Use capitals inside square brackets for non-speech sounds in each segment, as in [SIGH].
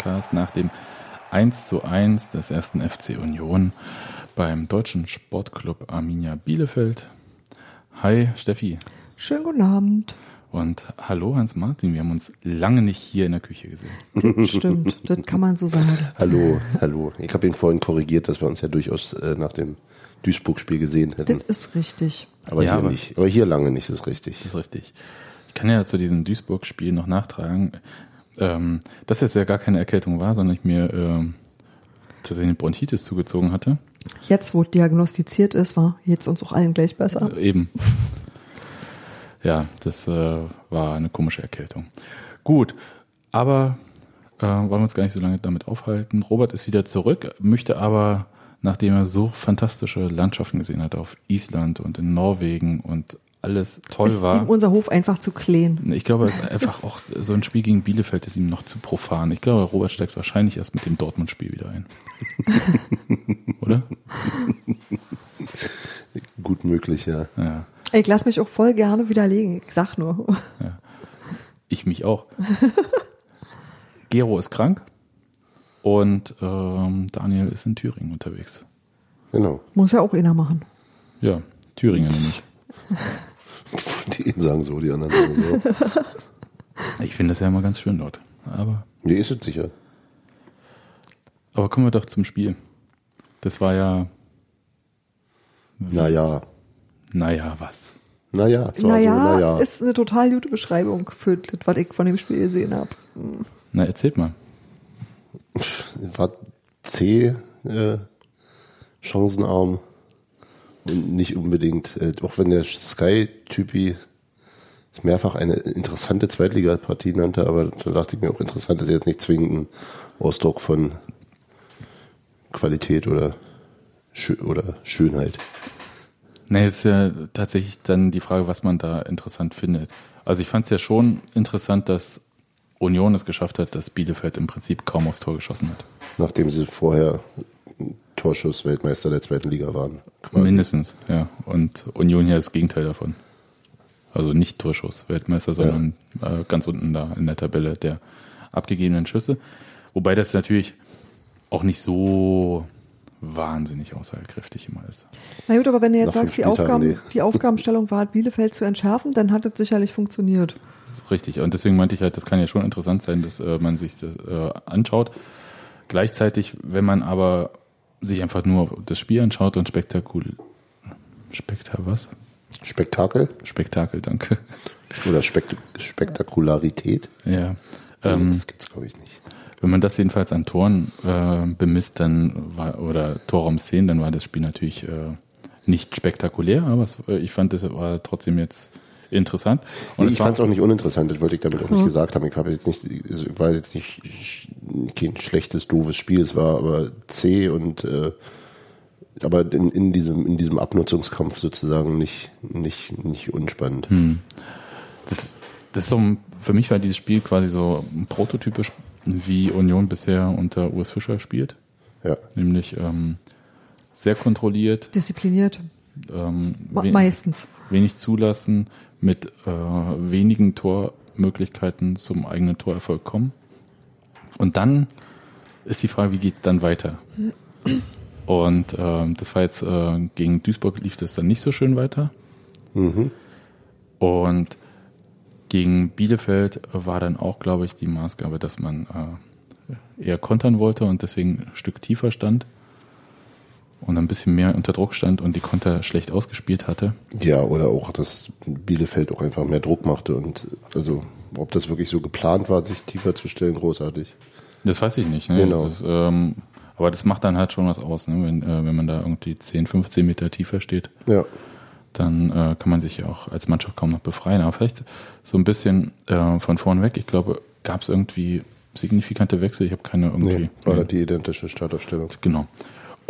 Podcast nach dem 1 zu 1 des ersten FC Union beim Deutschen Sportclub Arminia Bielefeld. Hi Steffi. Schönen guten Abend. Und hallo Hans-Martin, wir haben uns lange nicht hier in der Küche gesehen. Das [LAUGHS] stimmt, das kann man so sagen. Hallo, hallo. Ich habe ihn vorhin korrigiert, dass wir uns ja durchaus äh, nach dem Duisburg-Spiel gesehen hätten. Das ist richtig. Aber Ja, hier aber- nicht. Aber hier lange nicht, ist richtig. Das ist richtig. Ich kann ja zu diesem Duisburg-Spiel noch nachtragen, ähm, dass jetzt ja gar keine Erkältung war, sondern ich mir ähm, tatsächlich eine Bronchitis zugezogen hatte. Jetzt, wo diagnostiziert ist, war jetzt uns auch allen gleich besser. Äh, Eben. [LAUGHS] Ja, das äh, war eine komische Erkältung. Gut, aber äh, wollen wir uns gar nicht so lange damit aufhalten. Robert ist wieder zurück, möchte aber, nachdem er so fantastische Landschaften gesehen hat auf Island und in Norwegen und alles toll ist war. ihm unser Hof einfach zu klein. Ich glaube, es ist einfach auch so ein Spiel gegen Bielefeld ist ihm noch zu profan. Ich glaube, Robert steigt wahrscheinlich erst mit dem Dortmund-Spiel wieder ein. [LAUGHS] Oder? Gut möglich, ja. Ja. Ich lass mich auch voll gerne widerlegen. Ich sag nur. Ich mich auch. [LAUGHS] Gero ist krank und ähm, Daniel ist in Thüringen unterwegs. Genau. Muss ja auch einer machen. Ja, Thüringen nämlich. [LAUGHS] [LAUGHS] Die einen sagen so, die anderen sagen so. [LAUGHS] Ich finde das ja immer ganz schön dort. Aber, Nee, ist es sicher. aber kommen wir doch zum Spiel. Das war ja, Naja. naja, was. Naja, es war Naja, so, naja. ist eine total gute Beschreibung für das, was ich von dem Spiel gesehen habe. Na, erzählt mal. war C äh, chancenarm nicht unbedingt, äh, auch wenn der Sky-Typi es mehrfach eine interessante Zweitligapartie nannte, aber da dachte ich mir auch, interessant ist jetzt nicht zwingend ein Ausdruck von Qualität oder, Schö oder Schönheit. Nee, es ist ja tatsächlich dann die Frage, was man da interessant findet. Also ich fand es ja schon interessant, dass Union es geschafft hat, dass Bielefeld im Prinzip kaum aufs Tor geschossen hat. Nachdem sie vorher Torschuss-Weltmeister der zweiten Liga waren. quasi. Mindestens, ja. Und Union ja das Gegenteil davon. Also nicht Torschuss, Weltmeister, sondern äh, ganz unten da in der Tabelle der abgegebenen Schüsse. Wobei das natürlich auch nicht so wahnsinnig aussagekräftig immer ist. Na gut, aber wenn du jetzt Nach sagst, die, Aufgaben, nee. die Aufgabenstellung war, Bielefeld zu entschärfen, dann hat es sicherlich funktioniert. Das ist richtig. Und deswegen meinte ich halt, das kann ja schon interessant sein, dass äh, man sich das äh, anschaut. Gleichzeitig, wenn man aber sich einfach nur das Spiel anschaut und Spektakul... Spektar was? Spektakel Spektakel, danke. oder Spekt Spektakularität? Ja. Ähm, das gibt's glaube ich nicht. wenn man das jedenfalls an Toren äh, bemisst, dann war, oder Torraum 10, dann war das Spiel natürlich äh, nicht spektakulär, aber es, äh, ich fand, das war trotzdem jetzt interessant. Und Nee, ich fand es auch nicht uninteressant, das wollte ich damit auch nicht gesagt haben. Ich habe jetzt nicht, es war jetzt nicht kein schlechtes, doofes Spiel, es war aber zäh und äh, aber in, in diesem in diesem Abnutzungskampf sozusagen nicht nicht nicht unspannend. Das, das ist so, ein- für mich war dieses Spiel quasi so prototypisch, wie Union bisher unter Urs Fischer spielt. Ja, Nämlich ähm, sehr kontrolliert, Diszipliniert. ähm, Meistens. Wenig zulassen, mit äh, wenigen Tormöglichkeiten zum eigenen Torerfolg kommen. Und dann ist die Frage, wie geht es dann weiter? Und ähm, das war jetzt äh, gegen Duisburg lief das dann nicht so schön weiter. Und gegen Bielefeld war dann auch, glaube ich, die Maßgabe, dass man äh, eher kontern wollte und deswegen ein Stück tiefer stand und ein bisschen mehr unter Druck stand und die Konter schlecht ausgespielt hatte. ja oder auch, dass Bielefeld auch einfach mehr Druck machte und also ob das wirklich so geplant war, sich tiefer zu stellen, großartig. Das weiß ich nicht. Ne? Genau. Das, ähm, aber das macht dann halt schon was aus, ne? wenn, äh, wenn man da irgendwie 10, 15 Meter tiefer steht. Ja, dann äh, kann man sich ja auch als Mannschaft kaum noch befreien. Aber vielleicht so ein bisschen äh, von vorn weg. Ich glaube, gab es irgendwie signifikante Wechsel. Ich habe keine irgendwie. nee, war das die identische Startaufstellung. Genau.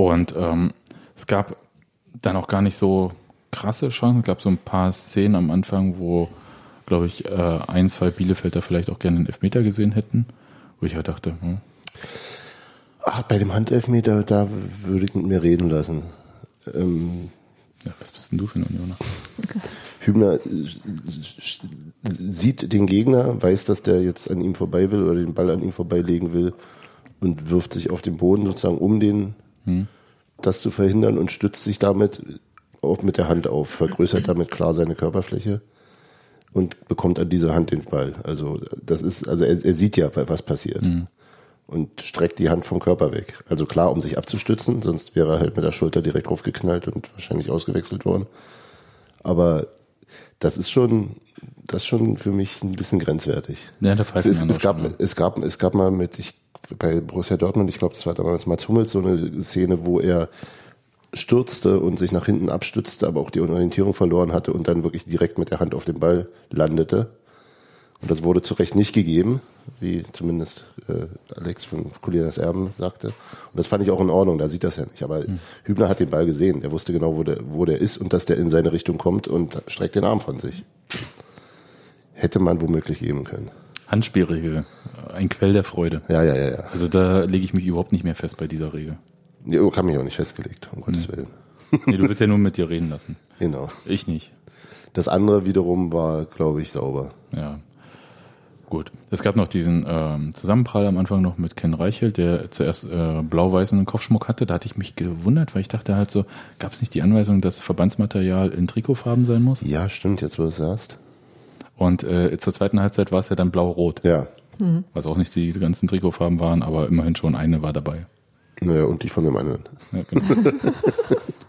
Und ähm, es gab dann auch gar nicht so krasse Chancen. Es gab so ein paar Szenen am Anfang, wo, glaube ich, äh, ein, zwei Bielefelder vielleicht auch gerne einen Elfmeter gesehen hätten. Wo ich halt dachte, hm, Ah, bei dem Handelfmeter, da würde ich mit mir reden lassen. Ähm, ja, was bist denn du für ein Unioner? Hübner äh, sieht den Gegner, weiß, dass der jetzt an ihm vorbei will oder den Ball an ihm vorbeilegen will und wirft sich auf den Boden sozusagen, um den das zu verhindern und stützt sich damit auch mit der Hand auf, vergrößert damit klar seine Körperfläche und bekommt an dieser Hand den Ball. Also das ist, also er, er sieht ja, was passiert. Und streckt die Hand vom Körper weg. Also klar, um sich abzustützen, sonst wäre er halt mit der Schulter direkt draufgeknallt und wahrscheinlich ausgewechselt worden. Aber das ist schon, das ist schon für mich ein bisschen grenzwertig. Ja, da Es, ist, mir es, noch gab, schon, ne? es, gab, es gab mal mit, ich, bei Borussia Dortmund, ich glaube, das war damals Mats Hummels, so eine Szene, wo er stürzte und sich nach hinten abstützte, aber auch die Orientierung verloren hatte und dann wirklich direkt mit der Hand auf dem Ball landete. Und das wurde zu Recht nicht gegeben, wie zumindest äh, Alex von Colinas Erben sagte. Und das fand ich auch in Ordnung, da sieht das ja nicht. Aber Hübner hat den Ball gesehen, der wusste genau, wo der, wo der ist und dass der in seine Richtung kommt und streckt den Arm von sich. Hätte man womöglich geben können. Handspielregel, ein Quell der Freude. Ja, ja, ja, ja. Also da lege ich mich überhaupt nicht mehr fest bei dieser Regel. Ja, kann mich auch nicht festgelegt, um Gottes Willen. Nee, du willst ja nur mit dir reden lassen. Genau. Ich nicht. Das andere wiederum war, glaube ich, sauber. Ja. Gut. Es gab noch diesen ähm, Zusammenprall am Anfang noch mit Ken Reichelt, der zuerst äh, blau-weißen Kopfschmuck hatte. Da hatte ich mich gewundert, weil ich dachte halt so, gab es nicht die Anweisung, dass Verbandsmaterial in Trikotfarben sein muss? Ja, stimmt, jetzt wo du es sagst. Und äh, zur zweiten Halbzeit war es ja dann blau-rot, Ja. was auch nicht die ganzen Trikotfarben waren, aber immerhin schon eine war dabei. Naja, und die von dem anderen. Ja, genau. [LAUGHS]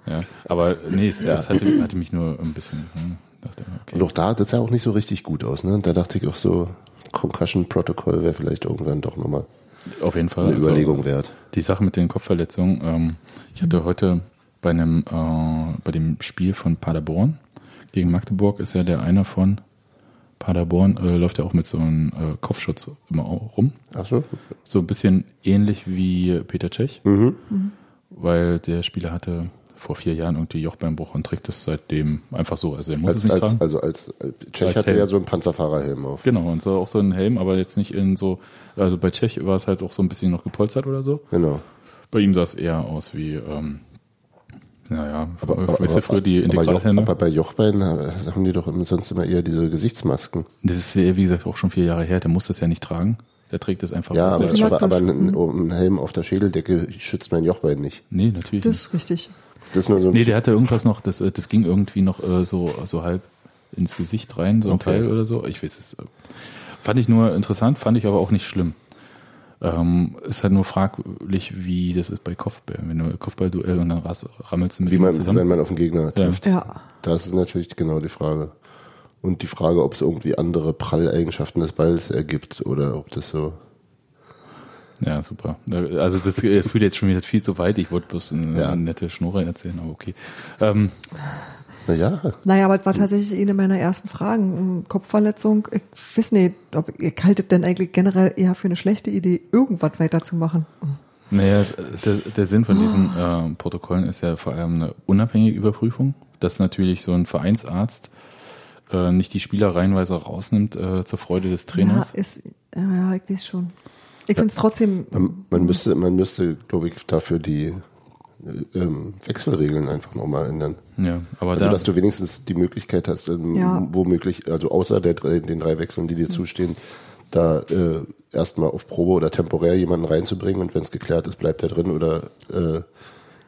ja, aber nee, es, das hatte, hatte mich nur ein bisschen. Hm, dachte, okay. Und auch da, das sah auch nicht so richtig gut aus. Ne? Da dachte ich auch so, Concussion-Protokoll wäre vielleicht irgendwann doch nochmal Auf jeden Fall. eine also, Überlegung wert. Die Sache mit den Kopfverletzungen. Ähm, ich hatte heute bei einem äh, bei dem Spiel von Paderborn gegen Magdeburg ist ja der einer von Paderborn äh, läuft ja auch mit so einem äh, Kopfschutz immer auch rum. Ach so? So ein bisschen ähnlich wie Peter Cech, weil der Spieler hatte vor vier Jahren irgendwie Jochbeinbruch und trägt das seitdem einfach so. Also er muss es Als, nicht als, tragen. also als, als Tschech Als hatte Helm. ja so einen Panzerfahrerhelm auf. Genau, und so auch so ein Helm, aber jetzt nicht in so, also bei Tschech war es halt auch so ein bisschen noch gepolstert oder so. Genau. Bei ihm sah es eher aus wie, ähm, naja, weißt du, früher die aber, Integralhelme? aber bei Jochbein äh, haben die doch immer- sonst immer eher diese Gesichtsmasken. Das ist, wie wie gesagt, auch schon vier Jahre her, der muss das ja nicht tragen. Der trägt das einfach Ja, aber, aber, aber ein, ein Helm auf der Schädeldecke schützt mein Jochbein nicht. Nee, natürlich Das nicht. ist richtig. Das ist nur so Nee, der hatte irgendwas noch, das, äh, das ging irgendwie noch äh, so, so halb ins Gesicht rein, so ein Okay. Teil oder so. Ich weiß es. Fand ich nur interessant, fand ich aber auch nicht schlimm. Ähm, ist halt nur fraglich, wie das ist bei Kopfball. Wenn du Kopfballduell und dann rammelst du mit wie man, zusammen. wenn man auf den Gegner trifft. Ja. Das ist natürlich genau die Frage. Und die Frage, ob es irgendwie andere Pralleigenschaften des Balls ergibt oder ob das so. Ja, super. Also das äh, führt jetzt schon wieder viel zu weit. Ich wollte bloß eine, Ja. eine nette Schnurre erzählen, aber okay. Ähm, Naja, Naja, aber das war tatsächlich eine meiner ersten Fragen. Kopfverletzung. Ich weiß nicht, ob ihr haltet denn eigentlich generell eher für eine schlechte Idee, irgendwas weiterzumachen. naja, der, der Sinn von diesen äh, Protokollen ist ja vor allem eine unabhängige Überprüfung, dass natürlich so ein Vereinsarzt äh, nicht die Spieler reihenweise rausnimmt äh, zur Freude des Ja, Trainers. ist, ja, ja, ich weiß schon. Ich finde es trotzdem, man, man müsste, man müsste, glaube ich, dafür die ähm, Wechselregeln einfach nochmal ändern. Ja, aber Also, da, dass du wenigstens die Möglichkeit hast, ähm, Ja. womöglich, also außer der, den drei Wechseln, die dir zustehen, da äh, erstmal auf Probe oder temporär jemanden reinzubringen und wenn es geklärt ist, bleibt er drin oder äh,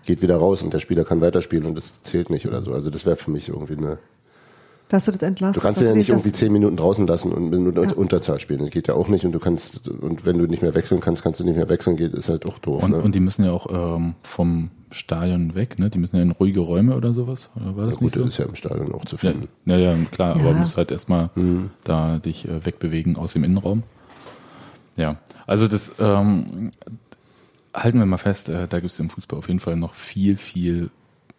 geht wieder raus und der Spieler kann weiterspielen und das zählt nicht oder so. Also das wäre für mich irgendwie eine. Dass du das entlasst. Du kannst ja du nicht irgendwie zehn Minuten draußen lassen und du Ja. Unterzahl spielen. Das geht ja auch nicht und du kannst und wenn du nicht mehr wechseln kannst, kannst du nicht mehr wechseln, geht, ist halt auch doof. und, ne? und die müssen ja auch ähm, vom Stadion weg, ne? Die müssen ja in ruhige Räume oder sowas. Oder war das ja, gut, nicht so? das ist ja im Stadion auch zu Ja, finden. ja, ja, klar, aber Ja. musst halt erstmal da dich äh, wegbewegen aus dem Innenraum. Ja, also das ähm, halten wir mal fest, äh, da gibt es im Fußball auf jeden Fall noch viel, viel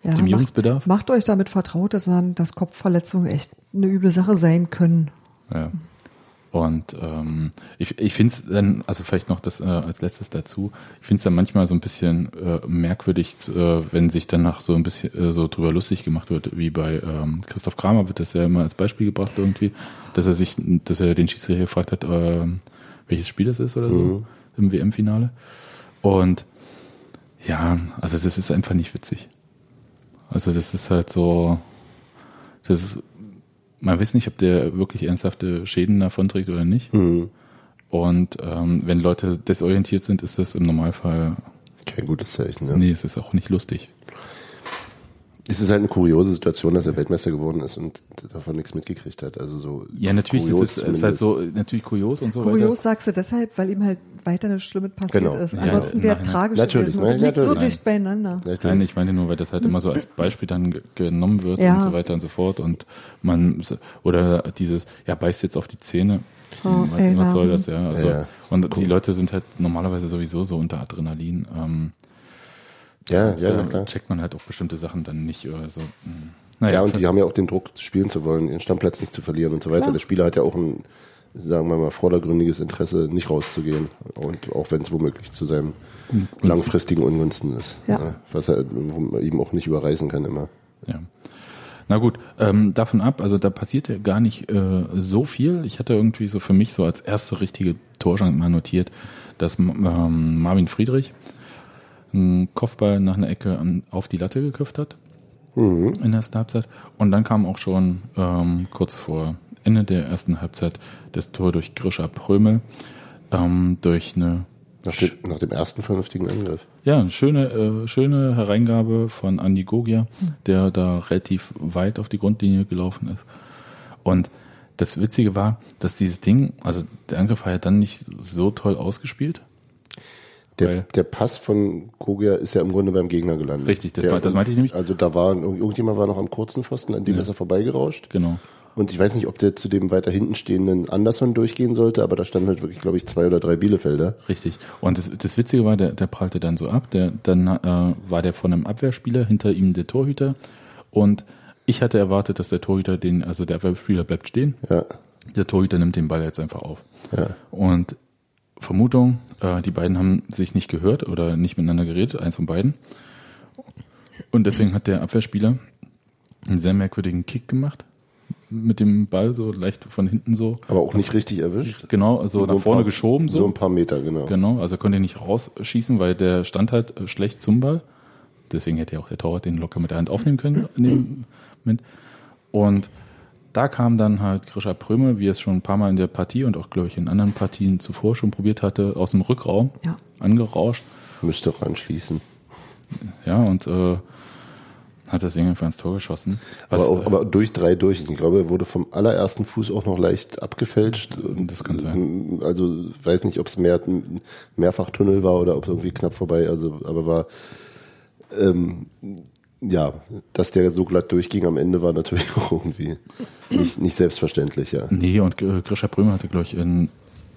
Ja, Optimierungsbedarf. Macht, macht euch damit vertraut, dass, man, dass Kopfverletzungen echt eine üble Sache sein können. Ja. Und ähm, ich, ich finde es dann, also vielleicht noch das äh, als letztes dazu, ich finde es dann manchmal so ein bisschen äh, merkwürdig, äh, wenn sich danach so ein bisschen äh, so drüber lustig gemacht wird, wie bei ähm, Christoph Kramer wird das ja immer als Beispiel gebracht irgendwie, dass er sich, dass er den Schiedsrichter gefragt hat, äh, welches Spiel das ist oder so im WM-Finale. Und ja, also das ist einfach nicht witzig. Also das ist halt so, das ist, man weiß nicht, ob der wirklich ernsthafte Schäden davonträgt oder nicht. Mhm. Und ähm, wenn Leute desorientiert sind, ist das im Normalfall, Kein gutes Zeichen. Ja. nee, es ist auch nicht lustig. Es ist halt eine kuriose Situation, dass er Weltmeister geworden ist und davon nichts mitgekriegt hat. Also so Ja, natürlich, kurios ist, es ist halt so, natürlich kurios und so Kurios weiter. sagst du deshalb, weil ihm halt weiter eine Schlimme passiert Genau. ist. Ja, Ansonsten im wäre tragisch Natürlich, gewesen. Und das ne? liegt so Natürlich. dicht beieinander. Ja, Nein, ich meine nur, weil das halt immer so als Beispiel dann ge- genommen wird Ja. und so weiter und so fort und man oder dieses, ja, beißt jetzt auf die Zähne. Oh, was, was soll ja. das, ja? Also, Ja. und die Leute sind halt normalerweise sowieso so unter Adrenalin. Ähm, ja, ja, da na klar. checkt man halt auch bestimmte Sachen dann nicht oder so. Hm. Naja, Ja, und die haben ja auch den Druck, spielen zu wollen, ihren Stammplatz nicht zu verlieren und so weiter. Klar. Der Spieler hat ja auch ein, sagen wir mal, vordergründiges Interesse, nicht rauszugehen. Und auch wenn es womöglich zu seinem langfristigen Ungunsten ist. Ja. Was er eben auch nicht überreißen kann immer. Ja. Na gut, ähm, davon ab, also da passiert ja gar nicht äh, so viel. Ich hatte irgendwie so für mich so als erste richtige Torschance mal notiert, dass ähm, Marvin Friedrich einen Kopfball nach einer Ecke an, auf die Latte geköpft hat in der ersten Halbzeit. Und dann kam auch schon ähm, kurz vor Ende der ersten Halbzeit das Tor durch Grisha Prömel ähm, durch eine Nach dem, nach dem ersten vernünftigen Angriff. ja, eine schöne, äh, schöne Hereingabe von Andy Gogia, der da relativ weit auf die Grundlinie gelaufen ist. Und das Witzige war, dass dieses Ding, also der Angriff war ja dann nicht so toll ausgespielt. Der, der Pass von Kogia ist ja im Grunde beim Gegner gelandet. Richtig, das der, me- das meinte ich nämlich. Also da war, irgendjemand war noch am kurzen Pfosten, an dem ist er vorbeigerauscht. Genau. Und ich weiß nicht, ob der zu dem weiter hinten stehenden Anderson durchgehen sollte, aber da standen halt wirklich, glaube ich, zwei oder drei Bielefelder. Richtig. Und das, das Witzige war, der, der prallte dann so ab. Der, dann äh, war der von einem Abwehrspieler, hinter ihm der Torhüter. Und ich hatte erwartet, dass der Torhüter den, also der Abwehrspieler bleibt stehen. Ja, Der Torhüter nimmt den Ball jetzt einfach auf. ja. Und Vermutung, äh, die beiden haben sich nicht gehört oder nicht miteinander geredet, eins von beiden. Und deswegen hat der Abwehrspieler einen sehr merkwürdigen Kick gemacht. Mit dem Ball so leicht von hinten so. Aber auch nicht richtig erwischt. Genau, also Nur nach vorne paar- geschoben Nur so. ein paar Meter, genau. Genau, also er konnte nicht rausschießen, weil der stand halt äh, schlecht zum Ball. Deswegen hätte ja auch der Torwart den locker mit der Hand aufnehmen können in dem Moment. Und da kam dann halt Grisha Pröme, wie er es schon ein paar Mal in der Partie und auch, glaube ich, in anderen Partien zuvor schon probiert hatte, aus dem Rückraum Ja. angerauscht. Müsste ranschließen. Ja, und äh, hat das Ding einfach ins Tor geschossen. Aber, Was, auch, äh, aber durch drei durch. Ich glaube, er wurde vom allerersten Fuß auch noch leicht abgefälscht. Das kann sein. Also weiß nicht, ob es mehr, mehrfach Tunnel war oder ob es irgendwie knapp vorbei. Also, aber war ähm, ja, dass der so glatt durchging am Ende war natürlich [LAUGHS] auch irgendwie nicht, nicht selbstverständlich, ja. Nee, und äh, Grisha Pröme hatte, glaube ich, in,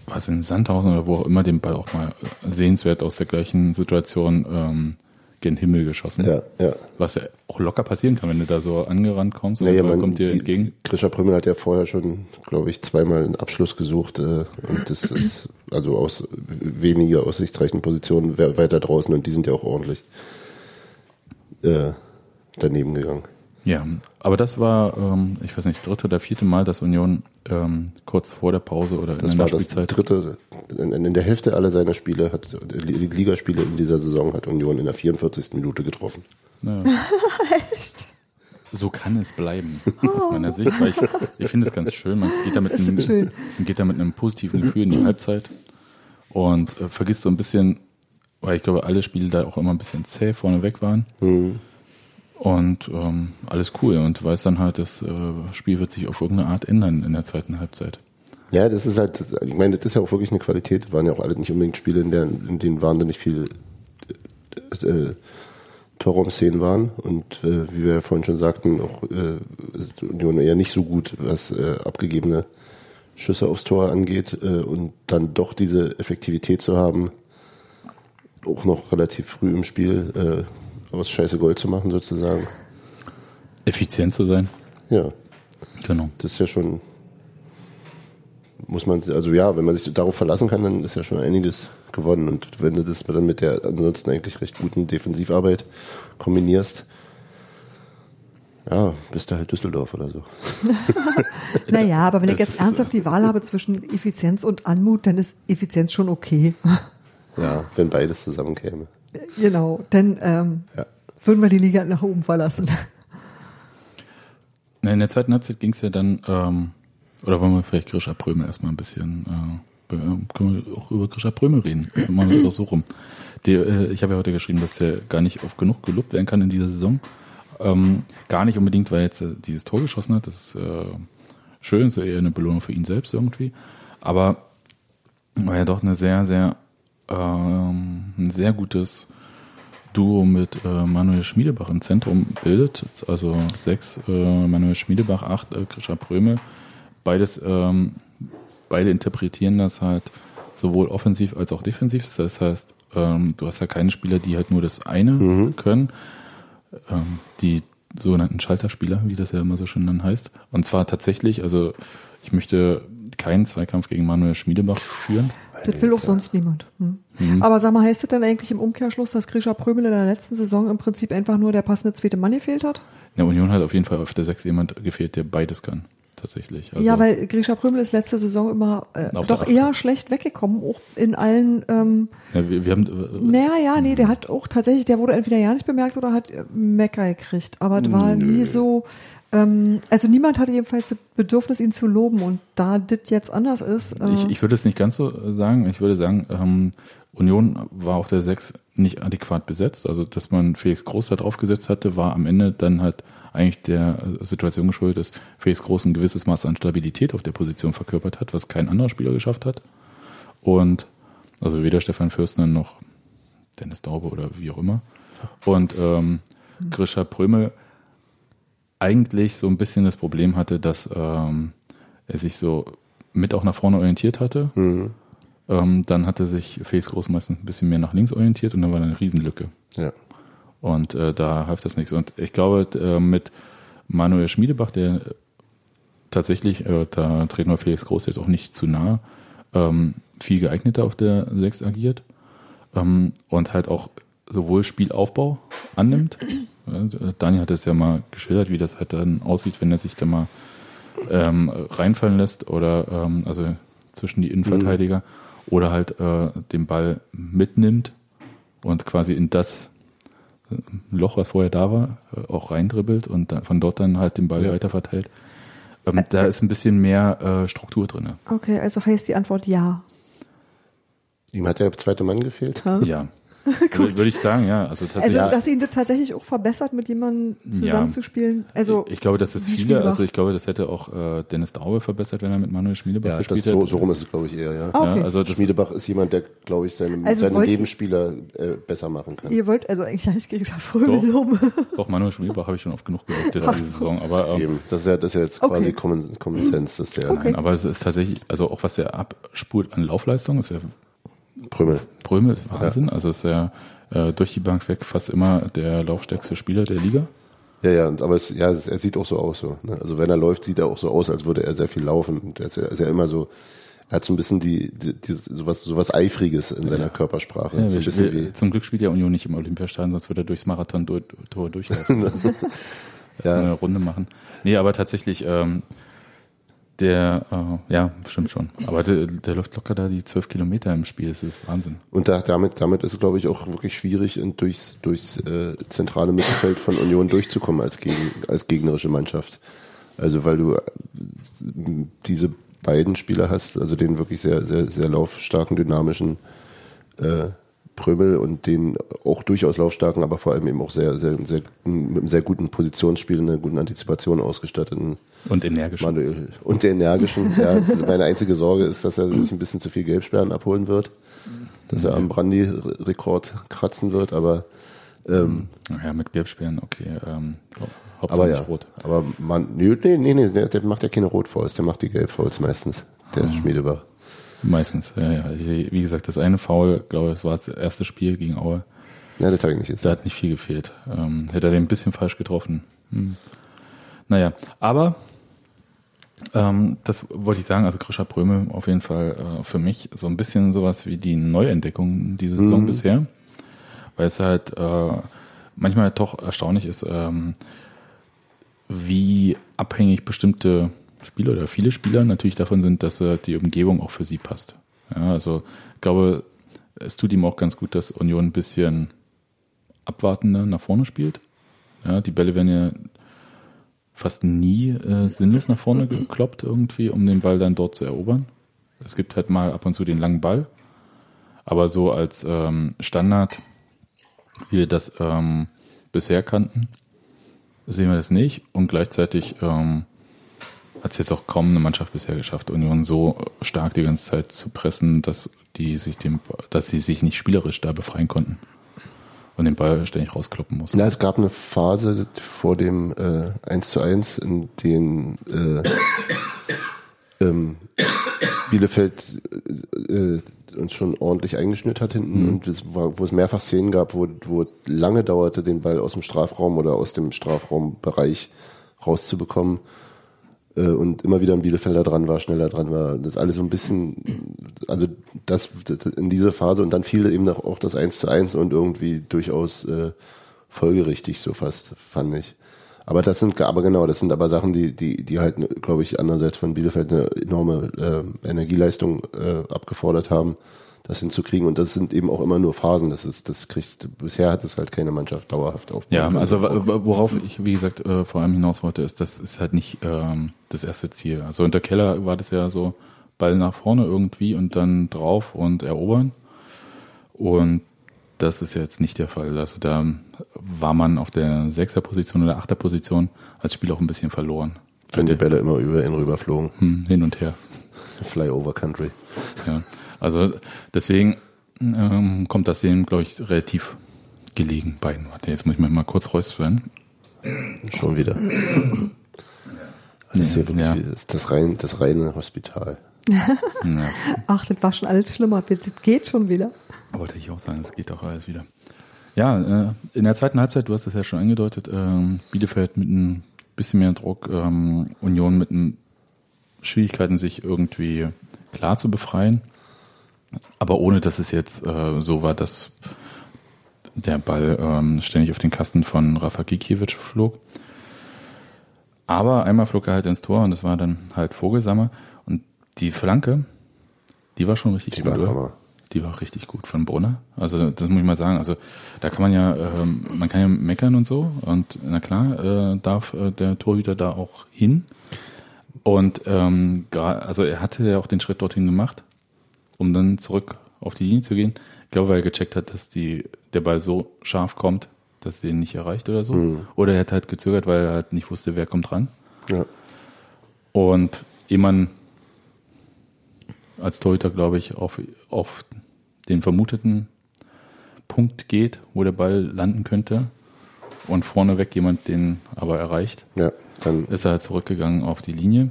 was in Sandhausen oder wo auch immer den Ball auch mal sehenswert aus der gleichen Situation ähm, gen Himmel geschossen. Ja, ja. Was ja auch locker passieren kann, wenn du da so angerannt kommst und Naja, man, kommt dir die, entgegen. Grisha Prümmel hat ja vorher schon, glaube ich, zweimal einen Abschluss gesucht äh, und das [CLEARS THROAT] ist also aus weniger aussichtsreichen Positionen we- weiter draußen und die sind ja auch ordentlich äh, daneben gegangen. Ja, aber das war, ähm, ich weiß nicht, dritte oder vierte Mal, dass Union ähm, kurz vor der Pause oder Das in war der das Spielzeit dritte, in, in der Hälfte aller seiner Spiele, hat die Ligaspiele in dieser Saison hat Union in der 44. Minute getroffen. Ja. [LAUGHS] Echt? So kann es bleiben, aus meiner Sicht, weil ich, ich finde es ganz schön. Man geht da mit einem, geht da mit einem positiven Gefühl in die Halbzeit und äh, vergisst so ein bisschen, weil ich glaube, alle Spiele da auch immer ein bisschen zäh vorneweg waren. Und ähm, alles cool und weiß dann halt, das äh, Spiel wird sich auf irgendeine Art ändern in der zweiten Halbzeit. Ja, das ist halt, ich meine, das ist ja auch wirklich eine Qualität. Waren ja auch alle nicht unbedingt Spiele, in, der, in denen wahnsinnig viel äh, äh, Torraum-Szenen waren. Und äh, wie wir ja vorhin schon sagten, auch äh, ist Union eher nicht so gut, was äh, abgegebene Schüsse aufs Tor angeht. Äh, und dann doch diese Effektivität zu haben, auch noch relativ früh im Spiel äh, aus Scheiße Gold zu machen, sozusagen. Effizient zu sein. Ja, Genau. das ist ja schon, muss man, also ja, wenn man sich darauf verlassen kann, dann ist ja schon einiges gewonnen. Und wenn du das dann mit der ansonsten eigentlich recht guten Defensivarbeit kombinierst, ja, bist du halt Düsseldorf oder so. [LAUGHS] Naja, aber wenn ich Das jetzt ist, ernsthaft die Wahl habe zwischen Effizienz und Anmut, dann ist Effizienz schon okay. Ja, wenn beides zusammenkäme. Genau, dann ähm, Ja. würden wir die Liga nach oben verlassen. Na, in der zweiten Halbzeit ging es ja dann, ähm, oder wollen wir vielleicht Grisha Prömel erstmal ein bisschen, äh, be- können wir auch über Grisha Prömel reden? Wir machen das doch so rum. Die, äh, ich habe ja heute geschrieben, dass der gar nicht oft genug gelobt werden kann in dieser Saison. Ähm, gar nicht unbedingt, weil er jetzt äh, dieses Tor geschossen hat. Das ist äh, schön, ist ja eher eine Belohnung für ihn selbst irgendwie. Aber weil er doch eine sehr, sehr, ähm, ein sehr gutes Duo mit äh, Manuel Schmiedebach im Zentrum bildet. Also sechs äh, Manuel Schmiedebach, acht äh, Grisha Prömel. Beides, ähm, beide interpretieren das halt sowohl offensiv als auch defensiv. Das heißt, ähm, du hast ja keine Spieler, die halt nur das eine können. Ähm, die sogenannten Schalterspieler, wie das ja immer so schön dann heißt. Und zwar tatsächlich, also ich möchte keinen Zweikampf gegen Manuel Schmiedebach führen. Das will auch sonst niemand. Hm. Aber sag mal, heißt das denn eigentlich im Umkehrschluss, dass Grisha Prömel in der letzten Saison im Prinzip einfach nur der passende zweite Mann gefehlt hat? In der Union hat auf jeden Fall auf der Sechs jemand gefehlt, der beides kann. Tatsächlich. Also, ja, weil Grisha Prömel ist letzte Saison immer äh, doch eher schlecht weggekommen, auch in allen ähm, ja, wir, wir haben, äh, Naja, ja, nee, der hat auch tatsächlich, der wurde entweder ja nicht bemerkt oder hat äh, Mecker gekriegt. Aber das war nie so, ähm, also niemand hatte jedenfalls das Bedürfnis, ihn zu loben. Und da das jetzt anders ist, äh, ich, ich würde es nicht ganz so sagen. Ich würde sagen, ähm, Union war auf der Sechs nicht adäquat besetzt. Also, dass man Felix Groß da drauf gesetzt hatte, war am Ende dann halt eigentlich der äh, Situation geschuldet, dass Felix Groß ein gewisses Maß an Stabilität auf der Position verkörpert hat, was kein anderer Spieler geschafft hat. Und also weder Stefan Fürstner noch Dennis Daube oder wie auch immer. Und ähm, Grisha Prömel eigentlich so ein bisschen das Problem hatte, dass ähm, er sich so mit auch nach vorne orientiert hatte. Ähm, dann hatte sich Felix Groß meistens ein bisschen mehr nach links orientiert und dann war da eine Riesenlücke. Ja. Und äh, da half das nichts. Und ich glaube, äh, mit Manuel Schmiedebach, der tatsächlich, äh, da treten wir Felix Groß jetzt auch nicht zu nah, ähm, viel geeigneter auf der 6 agiert ähm, und halt auch sowohl Spielaufbau annimmt. [CLEARS THROAT] Äh, Daniel hat es ja mal geschildert, wie das halt dann aussieht, wenn er sich da mal ähm, reinfallen lässt oder ähm, also zwischen die Innenverteidiger oder halt äh, den Ball mitnimmt und quasi in das äh, Loch, was vorher da war, äh, auch reindribbelt und dann, von dort dann halt den Ball Ja. weiter verteilt. Ähm, da ist ein bisschen mehr äh, Struktur drin. okay, also heißt die Antwort ja. Ihm hat der zweite Mann gefehlt. Ja. [LAUGHS] Würde würde ich sagen, ja. Also tatsächlich. Also, dass ihn das tatsächlich auch verbessert, mit jemandem zusammenzuspielen. Also, ich glaube, das ist wie viele, also ich glaube, das hätte auch äh, Dennis Daube verbessert, wenn er mit Manuel Schmiedebach Ja, das gespielt so, hätte. so rum ist es, glaube ich, eher, ja. Ah, okay. Ja, also das, Schmiedebach ist jemand, der, glaube ich, seine, Also seine wollt Nebenspieler äh, besser machen kann. ihr wollt also eigentlich nicht Prömel Doch. loben. [LAUGHS] auch Manuel Schmiedebach habe ich schon oft genug gelobt diese so. Saison. Aber ähm, Eben. Das ist ja, das ist ja jetzt Okay. quasi Common, Common Sense, dass der Okay. Nein, aber es ist tatsächlich, also auch was er abspult an Laufleistung, ist ja Prömel. Prömel ist Wahnsinn. Also ist er äh, durch die Bank weg fast immer der laufstärkste Spieler der Liga. Ja, ja, aber es, ja, es, er sieht auch so aus. So, ne? Also wenn er läuft, sieht er auch so aus, als würde er sehr viel laufen. Und er ist ja, ist ja immer so, er hat so ein bisschen die, die, die sowas, sowas Eifriges in seiner Körpersprache. Ja, so wir, wir, zum Glück spielt ja Union nicht im Olympiastadion, sonst würde er durchs Marathon-Tor durchlaufen. [LAUGHS] Ja. eine Runde machen. Nee, aber tatsächlich, ähm, der, äh, ja, stimmt schon. Aber der, der läuft locker da die zwölf Kilometer im Spiel. Das ist Wahnsinn. Und da, damit, damit ist es, glaube ich, auch wirklich schwierig, durchs, durchs äh, zentrale Mittelfeld von Union durchzukommen als, gegen, als gegnerische Mannschaft. Also weil du äh, diese beiden Spieler hast, also den wirklich sehr, sehr, sehr laufstarken, dynamischen äh, Prömel und den auch durchaus laufstarken, aber vor allem eben auch sehr, sehr, sehr mit einem sehr guten Positionsspiel, einer guten Antizipation ausgestatteten Und energisch. Manuel und der energischen. [LAUGHS] ja, meine einzige Sorge ist, dass er sich ein bisschen zu viel Gelbsperren abholen wird, dass er am Brandy-Rekord kratzen wird, aber ähm, Ja, mit Gelbsperren, okay. Ähm, aber Hauptsache ja, rot. aber man, nee, nee, nee, nee, der, macht ja keine Rotfouls, der macht die Gelbfouls meistens, der Mhm. Schmiedebach. Meistens, ja, ja. Wie gesagt, das eine Foul, glaube ich, das war das erste Spiel gegen Aue. Ja, das habe ich nicht jetzt. Da hat nicht viel gefehlt. Ähm, hätte er den ein bisschen falsch getroffen. Hm. Naja, aber ähm, das wollte ich sagen, also Grisha Prömel auf jeden Fall äh, für mich so ein bisschen sowas wie die Neuentdeckung diese Saison bisher. Weil es halt äh, manchmal doch erstaunlich ist, ähm, wie abhängig bestimmte Spieler oder viele Spieler natürlich davon sind, dass äh, die Umgebung auch für sie passt. Ja, also ich glaube, es tut ihm auch ganz gut, dass Union ein bisschen abwartender nach vorne spielt. Ja, die Bälle werden ja fast nie äh, sinnlos nach vorne gekloppt irgendwie, um den Ball dann dort zu erobern. Es gibt halt mal ab und zu den langen Ball, aber so als ähm, Standard, wie wir das ähm, bisher kannten, sehen wir das nicht und gleichzeitig ähm, hat es jetzt auch kaum eine Mannschaft bisher geschafft, Union so stark die ganze Zeit zu pressen, dass die sich dem, dass sie sich nicht spielerisch da befreien konnten und den Ball ständig rauskloppen mussten. Na, es gab eine Phase vor dem äh, 1 zu 1, in dem äh, ähm, Bielefeld äh, uns schon ordentlich eingeschnürt hat hinten Mhm. und es war, wo es mehrfach Szenen gab, wo, wo lange dauerte, den Ball aus dem Strafraum oder aus dem Strafraumbereich rauszubekommen und immer wieder ein Bielefelder dran war, schneller dran war. Das alles so ein bisschen, also das, in dieser Phase und dann fiel eben auch das 1 zu 1 und irgendwie durchaus äh, folgerichtig so fast, fand ich. Aber das sind, aber genau, das sind aber Sachen, die, die, die halt, glaube ich, andererseits von Bielefeld eine enorme äh, Energieleistung äh, abgefordert haben, das hinzukriegen. Und das sind eben auch immer nur Phasen. Das ist, das kriegt, bisher hat es halt keine Mannschaft dauerhaft auf. Ja, also worauf ich, wie gesagt, äh, vor allem hinaus wollte, ist, das ist halt nicht ähm, das erste Ziel. Also unter Keller war das ja so Ball nach vorne irgendwie und dann drauf und erobern. Und das ist jetzt nicht der Fall. Also da war man auf der Sechser-Position oder Achter-Position als Spiel auch ein bisschen verloren. wenn die Bälle immer über ihn rüberflogen. Hm, hin und her. Flyover Country. Ja. Also deswegen ähm, kommt das denen, glaube ich, relativ gelegen beiden. Warte, jetzt muss ich mich mal kurz räuspern. Schon wieder. Das ist ja wirklich Ja. das, ist das, rein, das reine Hospital. Ja, Ach, das war schon alles schlimmer. Das geht schon wieder. wollte ich auch sagen, das geht auch alles wieder. Ja, äh, in der zweiten Halbzeit, du hast es ja schon angedeutet, ähm, Bielefeld mit ein bisschen mehr Druck, ähm, Union mit Schwierigkeiten, sich irgendwie klar zu befreien. Aber ohne, dass es jetzt äh, so war, dass der Ball ähm, ständig auf den Kasten von Rafa Gikiewicz flog. Aber einmal flog er halt ins Tor und das war dann halt Vogelsammer. Und die Flanke, die war schon richtig Die gut, war oder? Die war richtig gut von Brunner. Also das muss ich mal sagen. Also da kann man ja, ähm, man kann ja meckern und so. Und na klar, äh, darf äh, der Torhüter da auch hin. Und ähm, also er hatte ja auch den Schritt dorthin gemacht, um dann zurück auf die Linie zu gehen. Ich glaube, weil er gecheckt hat, dass die, der Ball so scharf kommt, dass er den nicht erreicht oder so. Oder er hat halt gezögert, weil er halt nicht wusste, wer kommt ran. Ja. Und ehe man als Torhüter, glaube ich, auf, auf den vermuteten Punkt geht, wo der Ball landen könnte und vorneweg jemand den aber erreicht, ja, dann, ist er halt zurückgegangen auf die Linie.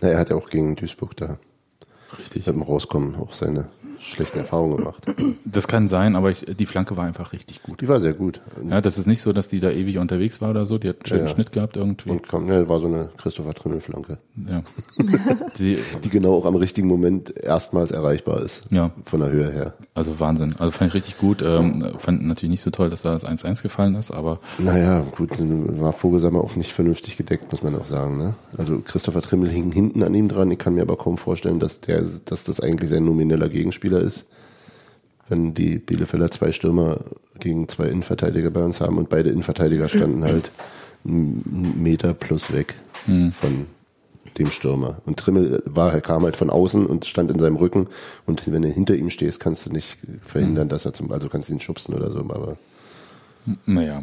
na, er hat ja auch gegen Duisburg da Richtig. mit dem Rauskommen auch seine schlechten Erfahrungen gemacht. Das kann sein, aber ich, die Flanke war einfach richtig gut. Die war sehr gut. Ja, das ist nicht so, dass die da ewig unterwegs war oder so. Die hat einen schönen Ja, ja. Schnitt gehabt irgendwie. Und kam, ne, war so eine Christopher Trimmel-Flanke, ja. [LAUGHS] die, die genau auch am richtigen Moment erstmals erreichbar ist. Ja. Von der Höhe her. also Wahnsinn. Also fand ich richtig gut. Ähm, fand natürlich nicht so toll, dass da das 1-1 gefallen ist, aber Naja, gut, dann war Vogelsammer auch nicht vernünftig gedeckt, muss man auch sagen. Ne? Also Christopher Trimmel hing hinten an ihm dran. Ich kann mir aber kaum vorstellen, dass, der, dass das eigentlich sein nomineller Gegenspieler ist. Wenn die Bielefelder zwei Stürmer gegen zwei Innenverteidiger bei uns haben und beide Innenverteidiger standen halt einen Meter plus weg von dem Stürmer. Und Trimmel war, er kam halt von außen und stand in seinem Rücken. Und wenn du hinter ihm stehst, kannst du nicht verhindern, dass er zum, also kannst du ihn schubsen oder so, aber naja.